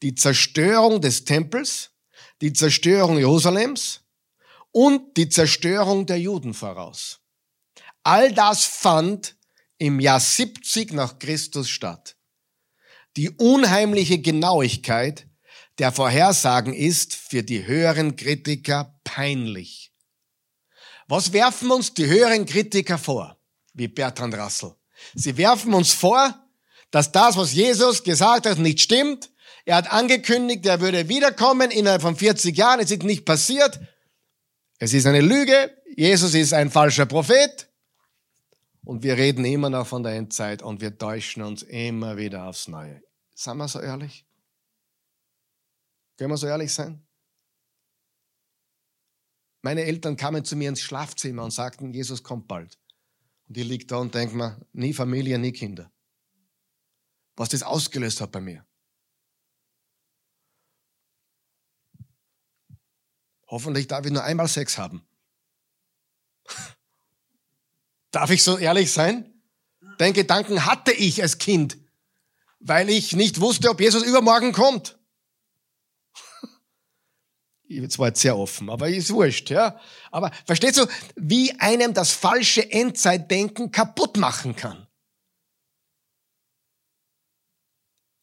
die Zerstörung des Tempels, die Zerstörung Jerusalems und die Zerstörung der Juden voraus. All das fand im Jahr 70 nach Christus statt. Die unheimliche Genauigkeit der Vorhersagen ist für die höheren Kritiker peinlich. Was werfen uns die höheren Kritiker vor? Wie Bertrand Russell. Sie werfen uns vor, dass das, was Jesus gesagt hat, nicht stimmt. Er hat angekündigt, er würde wiederkommen innerhalb von 40 Jahren. Es ist nicht passiert. Es ist eine Lüge. Jesus ist ein falscher Prophet. Und wir reden immer noch von der Endzeit und wir täuschen uns immer wieder aufs Neue. Seien wir so ehrlich? Können wir so ehrlich sein? Meine Eltern kamen zu mir ins Schlafzimmer und sagten, Jesus kommt bald. Und ich liege da und denke mir, nie Familie, nie Kinder. Was das ausgelöst hat bei mir. Hoffentlich darf ich nur einmal Sex haben. Darf ich so ehrlich sein? Den Gedanken hatte ich als Kind, weil ich nicht wusste, ob Jesus übermorgen kommt. Jetzt war jetzt sehr offen, aber ist wurscht, ja. Aber verstehst du, wie einem das falsche Endzeitdenken kaputt machen kann?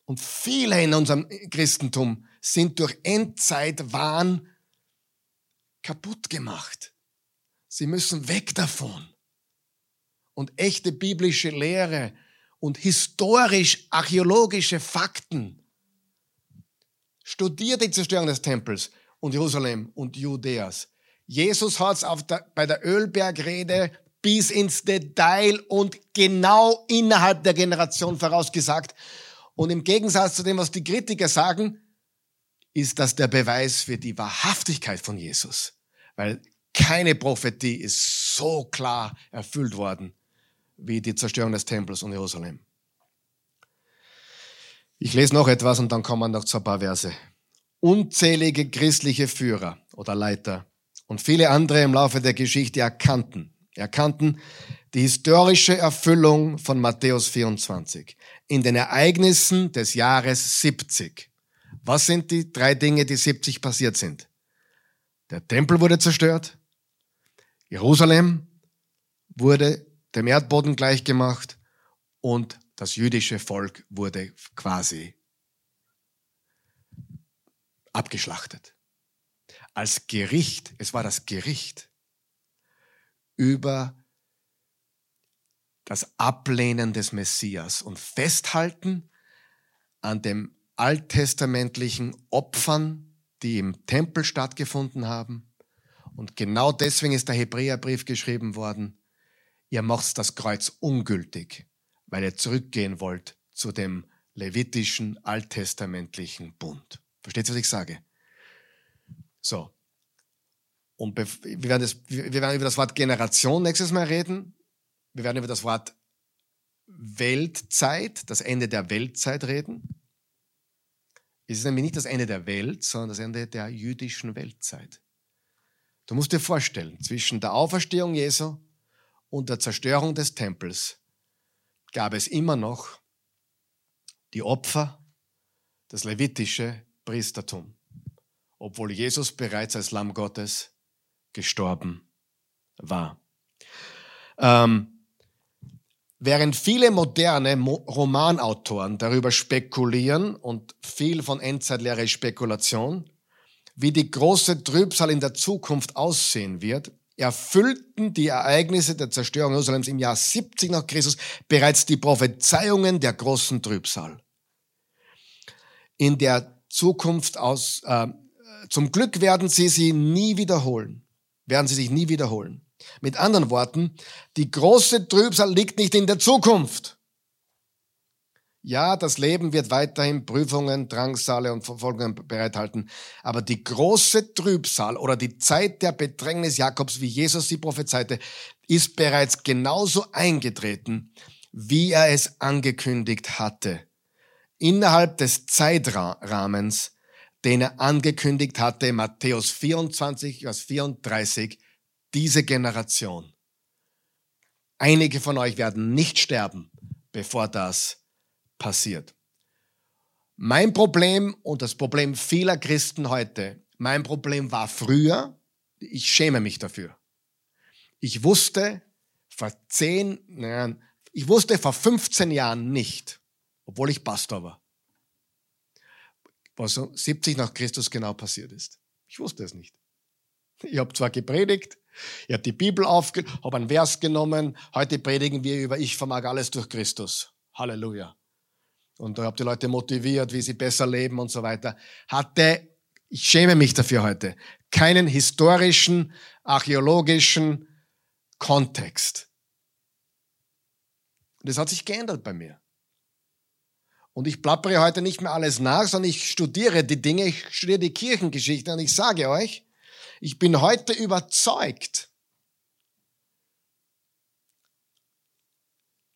Und viele in unserem Christentum sind durch Endzeitwahn kaputt gemacht. Sie müssen weg davon und echte biblische Lehre und historisch-archäologische Fakten. Studiert die Zerstörung des Tempels und Jerusalem und Judäas. Jesus hat es bei der Ölbergrede bis ins Detail und genau innerhalb der Generation vorausgesagt. Und im Gegensatz zu dem, was die Kritiker sagen, ist das der Beweis für die Wahrhaftigkeit von Jesus. Weil keine Prophetie ist so klar erfüllt worden wie die Zerstörung des Tempels und Jerusalem. Ich lese noch etwas und dann kommen noch zu ein paar Verse. Unzählige christliche Führer oder Leiter und viele andere im Laufe der Geschichte erkannten, erkannten die historische Erfüllung von Matthäus 24 in den Ereignissen des Jahres 70. Was sind die drei Dinge, die 70 passiert sind? Der Tempel wurde zerstört, Jerusalem wurde dem Erdboden gleichgemacht und das jüdische Volk wurde quasi abgeschlachtet. Als Gericht, es war das Gericht über das Ablehnen des Messias und Festhalten an dem alttestamentlichen Opfern, die im Tempel stattgefunden haben. Und genau deswegen ist der Hebräerbrief geschrieben worden, ihr macht das Kreuz ungültig weil ihr zurückgehen wollt zu dem levitischen alttestamentlichen Bund. Versteht ihr, was ich sage? So. Und wir werden, das, wir werden über das Wort Generation nächstes Mal reden. Wir werden über das Wort Weltzeit, das Ende der Weltzeit reden. Es ist nämlich nicht das Ende der Welt, sondern das Ende der jüdischen Weltzeit. Du musst dir vorstellen, zwischen der Auferstehung Jesu und der Zerstörung des Tempels gab es immer noch die Opfer, das levitische Priestertum, obwohl Jesus bereits als Lamm Gottes gestorben war. Ähm, während viele moderne Mo Romanautoren darüber spekulieren und viel von Endzeitlehre Spekulation, wie die große Trübsal in der Zukunft aussehen wird, erfüllten die Ereignisse der Zerstörung Jerusalems im Jahr 70 nach Christus bereits die Prophezeiungen der großen Trübsal. In der Zukunft aus, äh, zum Glück werden sie sie nie wiederholen, werden sie sich nie wiederholen. Mit anderen Worten, die große Trübsal liegt nicht in der Zukunft. Ja, das Leben wird weiterhin Prüfungen, Drangsale und Verfolgungen bereithalten. Aber die große Trübsal oder die Zeit der Bedrängnis Jakobs, wie Jesus sie prophezeite, ist bereits genauso eingetreten, wie er es angekündigt hatte. Innerhalb des Zeitrahmens, den er angekündigt hatte, Matthäus 24, Vers 34, diese Generation. Einige von euch werden nicht sterben, bevor das passiert. Mein Problem und das Problem vieler Christen heute, mein Problem war früher, ich schäme mich dafür. Ich wusste vor zehn, naja, ich wusste vor 15 Jahren nicht, obwohl ich Pastor war, was so 70 nach Christus genau passiert ist. Ich wusste es nicht. Ich habe zwar gepredigt, ich habe die Bibel aufge, habe einen Vers genommen, heute predigen wir über Ich vermag alles durch Christus. Halleluja und habe die Leute motiviert, wie sie besser leben und so weiter, hatte, ich schäme mich dafür heute, keinen historischen, archäologischen Kontext. Und das hat sich geändert bei mir. Und ich plappere heute nicht mehr alles nach, sondern ich studiere die Dinge, ich studiere die Kirchengeschichte und ich sage euch, ich bin heute überzeugt,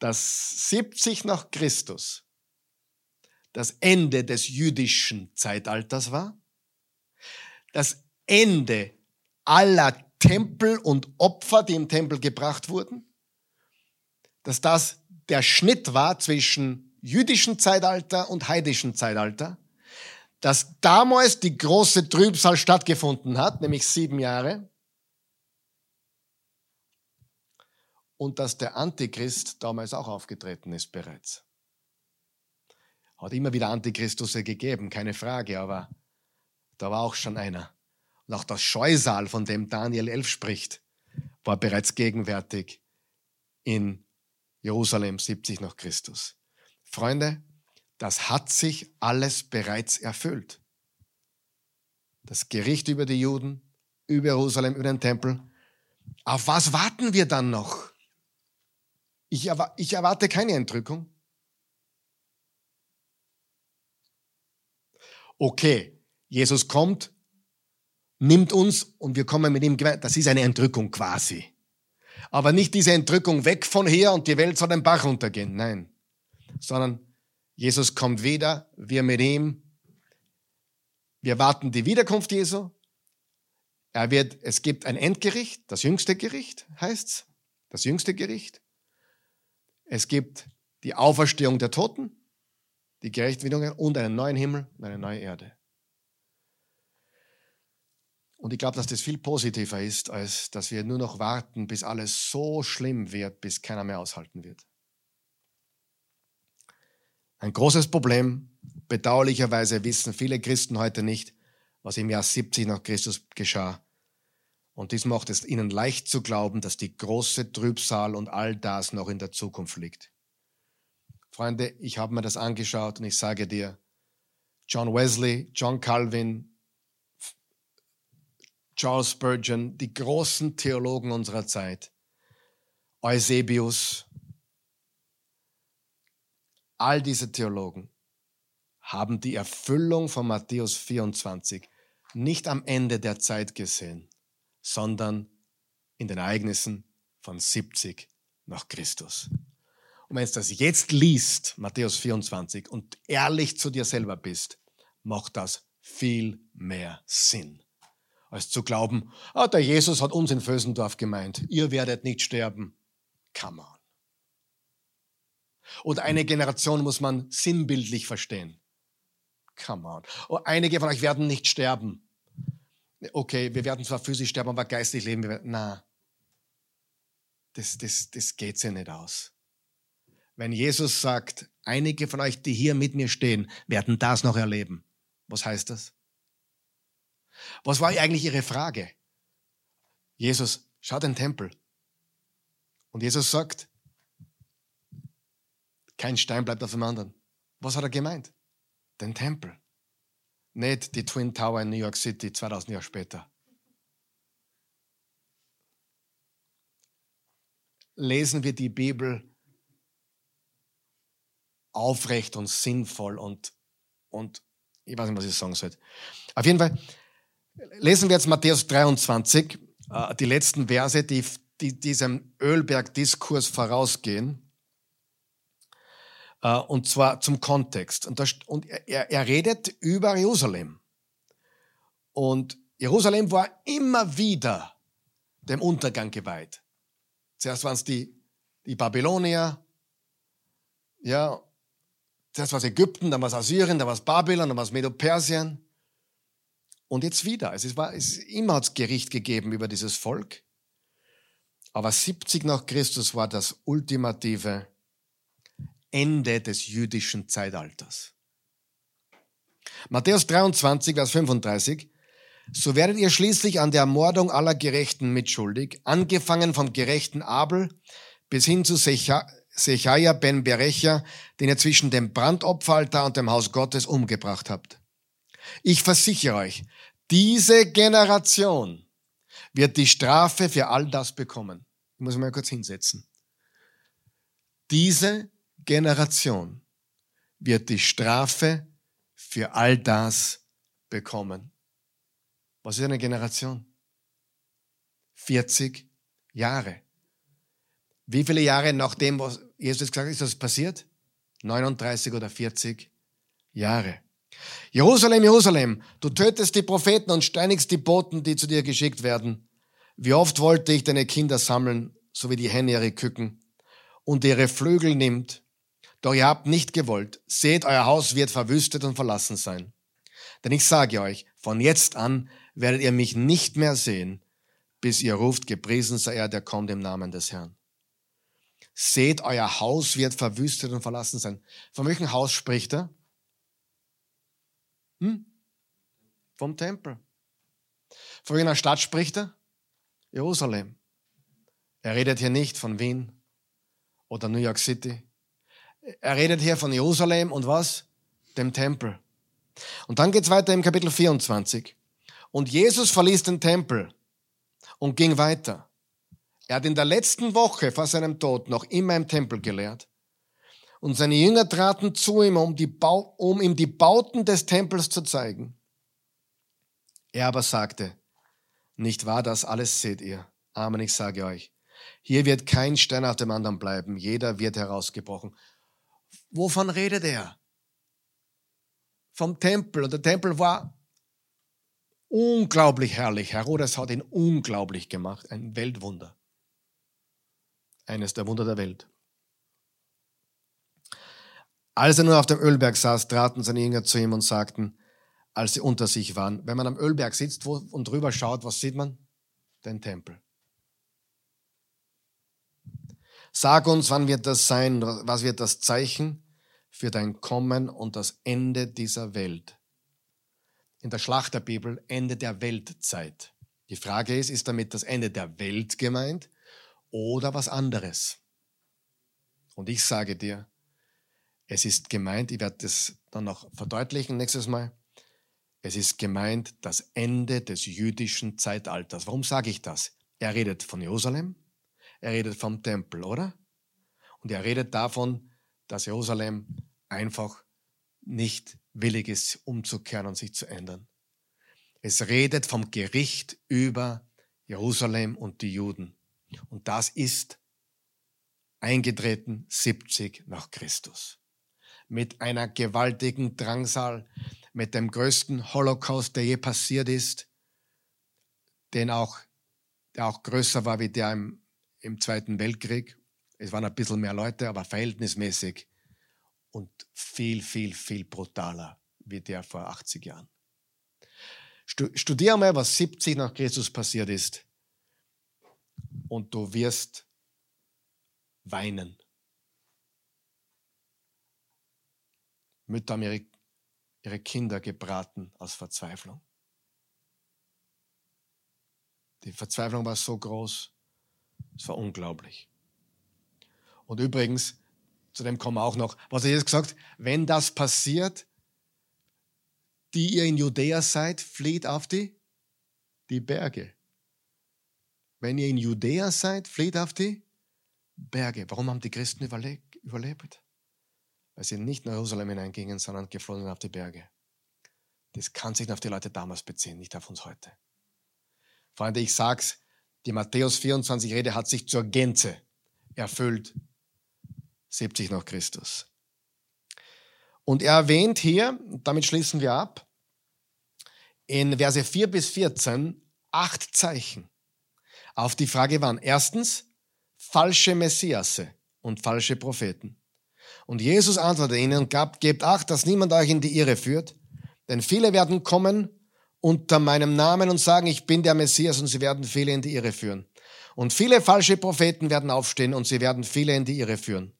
dass 70 nach Christus das Ende des jüdischen Zeitalters war, das Ende aller Tempel und Opfer, die im Tempel gebracht wurden, dass das der Schnitt war zwischen jüdischen Zeitalter und heidischen Zeitalter, dass damals die große Trübsal stattgefunden hat, nämlich sieben Jahre, und dass der Antichrist damals auch aufgetreten ist bereits. Hat immer wieder Antichristusse gegeben, keine Frage, aber da war auch schon einer. Und auch das Scheusal, von dem Daniel 11 spricht, war bereits gegenwärtig in Jerusalem 70 nach Christus. Freunde, das hat sich alles bereits erfüllt. Das Gericht über die Juden, über Jerusalem, über den Tempel. Auf was warten wir dann noch? Ich, erwarte keine Entrückung. Okay, Jesus kommt, nimmt uns und wir kommen mit ihm, das ist eine Entrückung quasi. Aber nicht diese Entrückung weg von hier und die Welt soll den Bach runtergehen, nein. Sondern Jesus kommt wieder, wir mit ihm. Wir warten die Wiederkunft Jesu. Er wird, es gibt ein Endgericht, das jüngste Gericht heißt's, das jüngste Gericht. Es gibt die Auferstehung der Toten, die Gerechtwerdung und einen neuen Himmel und eine neue Erde. Und ich glaube, dass das viel positiver ist, als dass wir nur noch warten, bis alles so schlimm wird, bis keiner mehr aushalten wird. Ein großes Problem. Bedauerlicherweise wissen viele Christen heute nicht, was im Jahr 70 nach Christus geschah. Und dies macht es ihnen leicht zu glauben, dass die große Trübsal und all das noch in der Zukunft liegt. Freunde, ich habe mir das angeschaut und ich sage dir, John Wesley, John Calvin, Charles Spurgeon, die großen Theologen unserer Zeit, Eusebius, all diese Theologen haben die Erfüllung von Matthäus 24 nicht am Ende der Zeit gesehen, sondern in den Ereignissen von 70 nach Christus. Und wenn du das jetzt liest, Matthäus 24, und ehrlich zu dir selber bist, macht das viel mehr Sinn als zu glauben, ah, der Jesus hat uns in Vösendorf gemeint, ihr werdet nicht sterben. Come on. Und eine Generation muss man sinnbildlich verstehen. Come on. Oh, einige von euch werden nicht sterben. Okay, wir werden zwar physisch sterben, aber geistig leben wir. Na, das, das, das geht sich nicht aus. Wenn Jesus sagt, einige von euch, die hier mit mir stehen, werden das noch erleben. Was heißt das? Was war eigentlich ihre Frage? Jesus, schau den Tempel. Und Jesus sagt, kein Stein bleibt auf dem anderen. Was hat er gemeint? Den Tempel. Nicht die Twin Tower in New York City 2000 Jahre später. Lesen wir die Bibel aufrecht und sinnvoll und, und ich weiß nicht, was ich sagen soll. Auf jeden Fall, Lesen wir jetzt Matthäus 23, äh, die letzten Verse, die, die diesem Ölberg-Diskurs vorausgehen. Äh, und zwar zum Kontext. Und, das, und er, er redet über Jerusalem. Und Jerusalem war immer wieder dem Untergang geweiht. Zuerst waren es die, die Babylonier, ja, zuerst war Ägypten, dann war es Assyrien, dann war es Babylon, dann war es Medo-Persien. Und jetzt wieder. Es war, es immer hat Gericht gegeben über dieses Volk. Aber 70 nach Christus war das ultimative Ende des jüdischen Zeitalters. Matthäus 23, Vers 35. So werdet ihr schließlich an der Ermordung aller Gerechten mitschuldig, angefangen vom gerechten Abel bis hin zu Sechaia ben Berecha, den ihr zwischen dem Brandopferaltar und dem Haus Gottes umgebracht habt. Ich versichere euch, diese Generation wird die Strafe für all das bekommen. Ich muss mal kurz hinsetzen. Diese Generation wird die Strafe für all das bekommen. Was ist eine Generation? 40 Jahre. Wie viele Jahre nachdem, was Jesus gesagt hat, ist das passiert? 39 oder 40 Jahre. Jerusalem, Jerusalem, du tötest die Propheten und steinigst die Boten, die zu dir geschickt werden. Wie oft wollte ich deine Kinder sammeln, so wie die Henne ihre Küken, und ihre Flügel nimmt. Doch ihr habt nicht gewollt. Seht, euer Haus wird verwüstet und verlassen sein. Denn ich sage euch, von jetzt an werdet ihr mich nicht mehr sehen, bis ihr ruft, gepriesen sei er, der kommt im Namen des Herrn. Seht, euer Haus wird verwüstet und verlassen sein. Von welchem Haus spricht er? Hm? Vom Tempel. Von welcher Stadt spricht er? Jerusalem. Er redet hier nicht von Wien oder New York City. Er redet hier von Jerusalem und was? Dem Tempel. Und dann geht's weiter im Kapitel 24. Und Jesus verließ den Tempel und ging weiter. Er hat in der letzten Woche vor seinem Tod noch immer im Tempel gelehrt. Und seine Jünger traten zu ihm, um, Bau, um ihm die Bauten des Tempels zu zeigen. Er aber sagte, nicht wahr, das alles seht ihr. Amen, ich sage euch. Hier wird kein Stein auf dem anderen bleiben, jeder wird herausgebrochen. Wovon redet er? vom Tempel und der Tempel war unglaublich herrlich. Herodes hat ihn unglaublich gemacht, ein Weltwunder. Eines der Wunder der Welt. Als er nun auf dem Ölberg saß, traten seine Jünger zu ihm und sagten, als sie unter sich waren, wenn man am Ölberg sitzt und drüber schaut, was sieht man? Den Tempel. Sag uns, wann wird das sein? Was wird das Zeichen für dein Kommen und das Ende dieser Welt? In der Schlachterbibel Ende der Weltzeit. Die Frage ist, ist damit das Ende der Welt gemeint oder was anderes? Und ich sage dir, es ist gemeint, ich werde das dann noch verdeutlichen nächstes Mal, es ist gemeint das Ende des jüdischen Zeitalters. Warum sage ich das? Er redet von Jerusalem, er redet vom Tempel, oder? Und er redet davon, dass Jerusalem einfach nicht willig ist, umzukehren und sich zu ändern. Es redet vom Gericht über Jerusalem und die Juden. Und das ist eingetreten 70 nach Christus. Mit einer gewaltigen Drangsal, mit dem größten Holocaust, der je passiert ist, den auch, der auch größer war wie der im im Zweiten Weltkrieg. Es waren ein bisschen mehr Leute, aber verhältnismäßig und viel, viel, viel brutaler wie der vor 80 Jahren. Studier mal, was 70 nach Christus passiert ist und du wirst weinen. Mütter haben ihre, ihre Kinder gebraten aus Verzweiflung. Die Verzweiflung war so groß, es war unglaublich. Und übrigens, zu dem kommen wir auch noch, was er jetzt gesagt, wenn das passiert, die ihr in Judäa seid, flieht auf die, die Berge. Wenn ihr in Judäa seid, flieht auf die Berge. Warum haben die Christen überlebt? Weil sie nicht nach Jerusalem hineingingen, sondern geflohen auf die Berge. Das kann sich auf die Leute damals beziehen, nicht auf uns heute. Freunde, ich sag's, die Matthäus 24 Rede hat sich zur Gänze erfüllt. 70 nach Christus. Und er erwähnt hier, damit schließen wir ab, in Verse 4 bis 14 acht Zeichen auf die Frage wann. Erstens, falsche Messiasse und falsche Propheten. Und Jesus antwortete ihnen und gab, gebt acht, dass niemand euch in die Irre führt, denn viele werden kommen unter meinem Namen und sagen, ich bin der Messias und sie werden viele in die Irre führen. Und viele falsche Propheten werden aufstehen und sie werden viele in die Irre führen.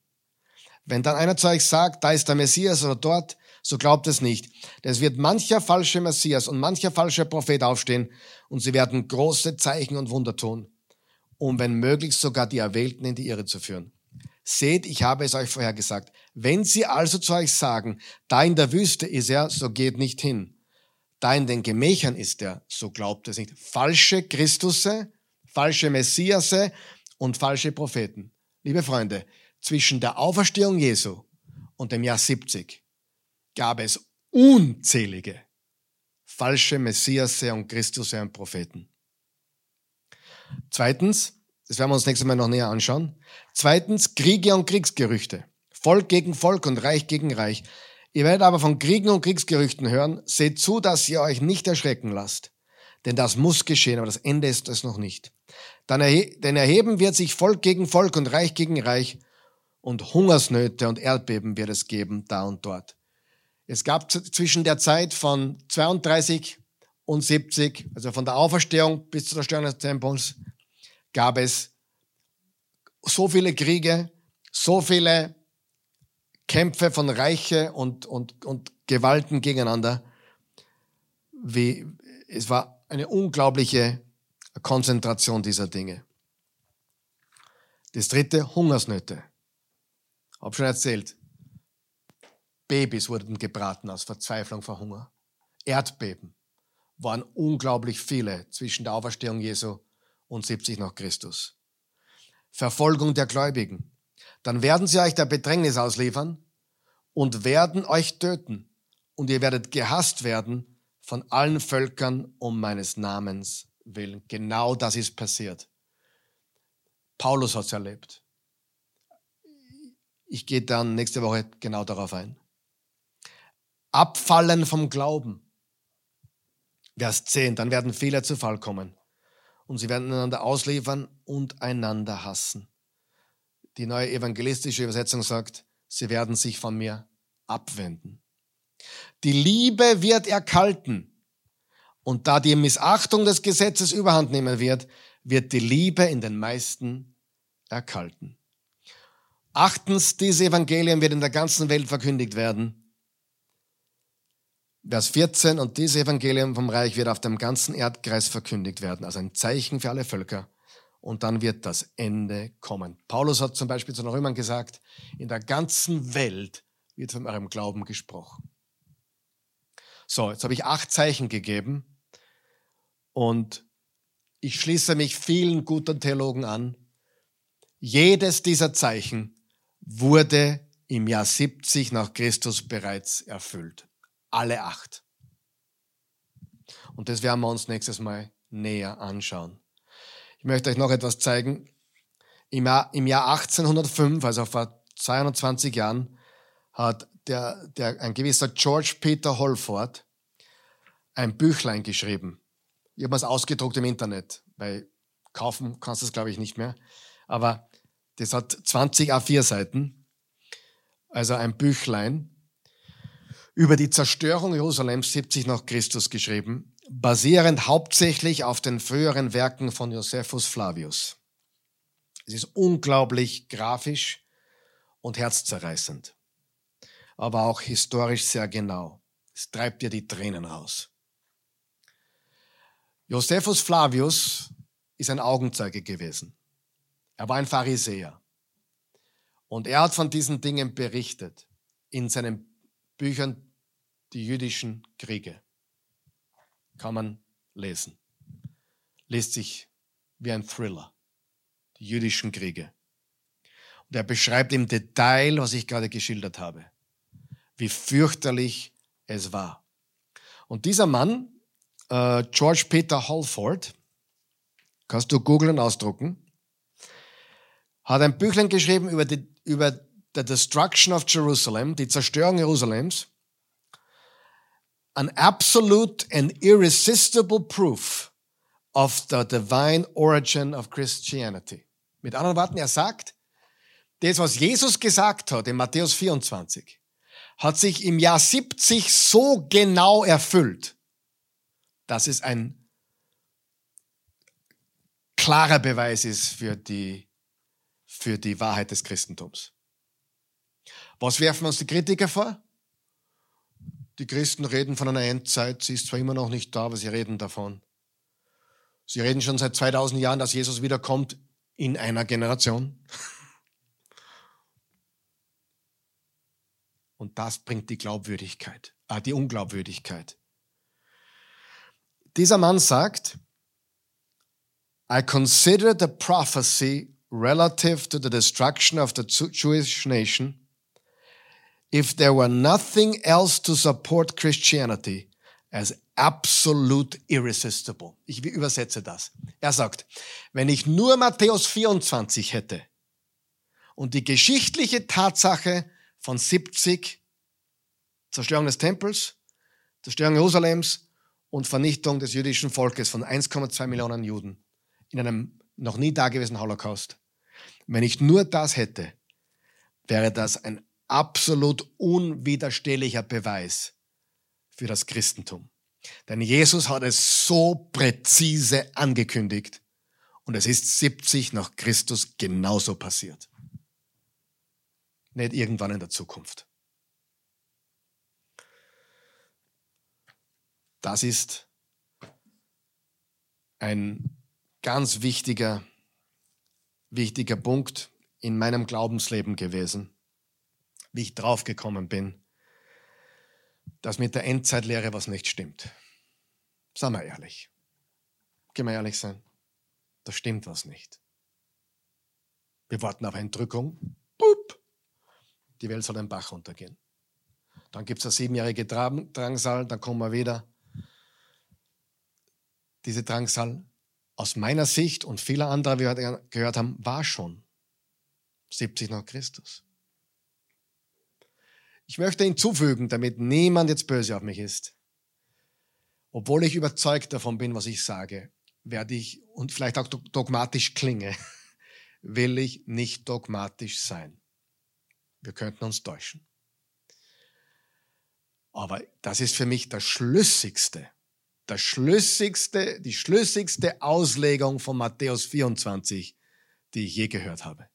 Wenn dann einer zu euch sagt, da ist der Messias oder dort, so glaubt es nicht. Es wird mancher falsche Messias und mancher falsche Prophet aufstehen und sie werden große Zeichen und Wunder tun, um wenn möglich sogar die Erwählten in die Irre zu führen. Seht, ich habe es euch vorher gesagt. Wenn sie also zu euch sagen, da in der Wüste ist er, so geht nicht hin da in den Gemächern ist er, so glaubt es nicht. Falsche Christusse, falsche Messiasse und falsche Propheten. Liebe Freunde, zwischen der Auferstehung Jesu und dem Jahr 70 gab es unzählige falsche Messiasse und Christusse und Propheten. Zweitens, das werden wir uns nächstes Mal noch näher anschauen. Zweitens, Kriege und Kriegsgerüchte. Volk gegen Volk und Reich gegen Reich. Ihr werdet aber von Kriegen und Kriegsgerüchten hören. Seht zu, dass ihr euch nicht erschrecken lasst. Denn das muss geschehen, aber das Ende ist es noch nicht. Dann erhe denn erheben wird sich Volk gegen Volk und Reich gegen Reich und Hungersnöte und Erdbeben wird es geben, da und dort. Es gab zwischen der Zeit von 32 und 70, also von der Auferstehung bis zur Zerstörung des Tempels, gab es so viele Kriege, so viele Kämpfe von Reiche und, und, und Gewalten gegeneinander. Wie, es war eine unglaubliche Konzentration dieser Dinge. Das dritte, Hungersnöte. Hab schon erzählt. Babys wurden gebraten aus Verzweiflung vor Hunger. Erdbeben waren unglaublich viele zwischen der Auferstehung Jesu und 70 nach Christus. Verfolgung der Gläubigen. Dann werden sie euch der Bedrängnis ausliefern und werden euch töten. Und ihr werdet gehasst werden von allen Völkern um meines Namens willen. Genau das ist passiert. Paulus hat es erlebt. Ich gehe dann nächste Woche genau darauf ein. Abfallen vom Glauben. Vers 10, dann werden viele zu Fall kommen und sie werden einander ausliefern und einander hassen. Die neue evangelistische Übersetzung sagt, sie werden sich von mir abwenden. Die Liebe wird erkalten. Und da die Missachtung des Gesetzes überhand nehmen wird, wird die Liebe in den meisten erkalten. Achtens, dieses Evangelium wird in der ganzen Welt verkündigt werden. Vers 14, und dieses Evangelium vom Reich wird auf dem ganzen Erdkreis verkündigt werden, also ein Zeichen für alle Völker. Und dann wird das Ende kommen. Paulus hat zum Beispiel zu den Römern gesagt, in der ganzen Welt wird von eurem Glauben gesprochen. So, jetzt habe ich acht Zeichen gegeben und ich schließe mich vielen guten Theologen an. Jedes dieser Zeichen wurde im Jahr 70 nach Christus bereits erfüllt. Alle acht. Und das werden wir uns nächstes Mal näher anschauen. Ich möchte euch noch etwas zeigen. Im Jahr, im Jahr 1805, also vor 220 Jahren, hat der, der, ein gewisser George Peter Holford ein Büchlein geschrieben. Ich habe es ausgedruckt im Internet, weil kaufen kannst du es, glaube ich, nicht mehr. Aber das hat 20 A4 Seiten, also ein Büchlein über die Zerstörung Jerusalems 70 nach Christus geschrieben, basierend hauptsächlich auf den früheren Werken von Josephus Flavius. Es ist unglaublich grafisch und herzzerreißend, aber auch historisch sehr genau. Es treibt dir die Tränen raus. Josephus Flavius ist ein Augenzeuge gewesen. Er war ein Pharisäer. Und er hat von diesen Dingen berichtet in seinen Büchern die jüdischen Kriege. Kann man lesen. Liest sich wie ein Thriller. Die jüdischen Kriege. Und er beschreibt im Detail, was ich gerade geschildert habe. Wie fürchterlich es war. Und dieser Mann, äh, George Peter Holford, kannst du googeln ausdrucken, hat ein Büchlein geschrieben über die, über the destruction of Jerusalem, die Zerstörung Jerusalems, an absolute and irresistible proof of the divine origin of Christianity. Mit anderen Worten, er sagt, das, was Jesus gesagt hat in Matthäus 24, hat sich im Jahr 70 so genau erfüllt, dass es ein klarer Beweis ist für die, für die Wahrheit des Christentums. Was werfen uns die Kritiker vor? Die Christen reden von einer Endzeit, sie ist zwar immer noch nicht da, aber sie reden davon. Sie reden schon seit 2000 Jahren, dass Jesus wiederkommt in einer Generation. Und das bringt die Glaubwürdigkeit, äh, die Unglaubwürdigkeit. Dieser Mann sagt, I consider the prophecy relative to the destruction of the Jewish nation if there were nothing else to support Christianity as absolute irresistible. Ich übersetze das. Er sagt, wenn ich nur Matthäus 24 hätte und die geschichtliche Tatsache von 70 Zerstörung des Tempels, Zerstörung Jerusalems und Vernichtung des jüdischen Volkes von 1,2 Millionen Juden in einem noch nie dagewesenen Holocaust. Wenn ich nur das hätte, wäre das ein absolut unwiderstehlicher Beweis für das Christentum. Denn Jesus hat es so präzise angekündigt und es ist 70 nach Christus genauso passiert. Nicht irgendwann in der Zukunft. Das ist ein ganz wichtiger, wichtiger Punkt in meinem Glaubensleben gewesen wie ich draufgekommen bin, dass mit der Endzeitlehre was nicht stimmt. Sagen wir ehrlich. Können wir ehrlich sein? Da stimmt was nicht. Wir warten auf Entrückung. Boop. Die Welt soll den Bach runtergehen. Dann gibt es eine siebenjährige Drangsal, dann kommen wir wieder. Diese Drangsal aus meiner Sicht und vieler anderer, wie wir gehört haben, war schon 70 nach Christus. Ich möchte hinzufügen, damit niemand jetzt böse auf mich ist. Obwohl ich überzeugt davon bin, was ich sage, werde ich und vielleicht auch dogmatisch klinge, will ich nicht dogmatisch sein. Wir könnten uns täuschen. Aber das ist für mich das Schlüssigste, das Schlüssigste, die schlüssigste Auslegung von Matthäus 24, die ich je gehört habe.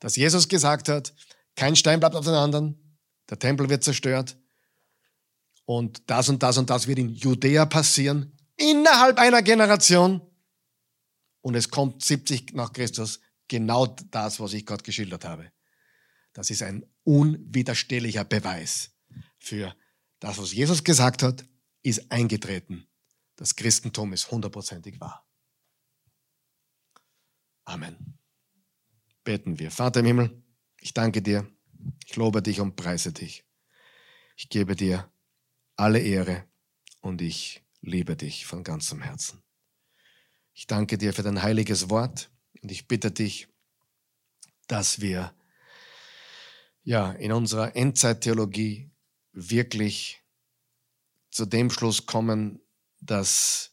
Dass Jesus gesagt hat, kein Stein bleibt auf den anderen, der Tempel wird zerstört und das und das und das wird in Judäa passieren, innerhalb einer Generation. Und es kommt 70 nach Christus genau das, was ich gerade geschildert habe. Das ist ein unwiderstehlicher Beweis für das, was Jesus gesagt hat, ist eingetreten. Das Christentum ist hundertprozentig wahr. Amen. Beten wir. Vater im Himmel, ich danke dir, ich lobe dich und preise dich. Ich gebe dir alle Ehre und ich liebe dich von ganzem Herzen. Ich danke dir für dein heiliges Wort und ich bitte dich, dass wir ja in unserer Endzeittheologie wirklich zu dem Schluss kommen, dass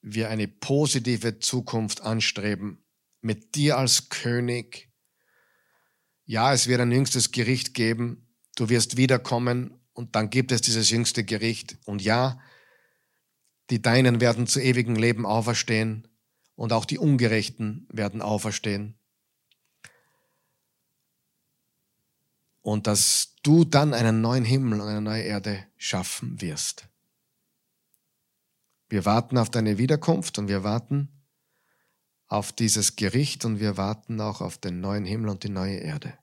wir eine positive Zukunft anstreben, mit dir als König. Ja, es wird ein jüngstes Gericht geben, du wirst wiederkommen und dann gibt es dieses jüngste Gericht. Und ja, die Deinen werden zu ewigem Leben auferstehen und auch die Ungerechten werden auferstehen. und dass du dann einen neuen Himmel und eine neue Erde schaffen wirst. Wir warten auf deine Wiederkunft und wir warten auf dieses Gericht und wir warten auch auf den neuen Himmel und die neue Erde.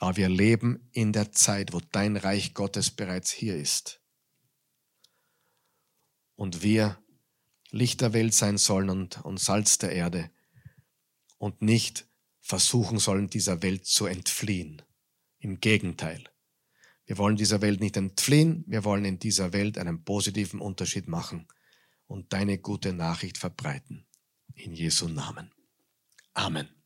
Aber wir leben in der Zeit, wo dein Reich Gottes bereits hier ist. Und wir Licht der Welt sein sollen und, und Salz der Erde und nicht versuchen sollen, dieser Welt zu entfliehen. Im Gegenteil. Wir wollen dieser Welt nicht entfliehen, wir wollen in dieser Welt einen positiven Unterschied machen und deine gute Nachricht verbreiten. In Jesu Namen. Amen.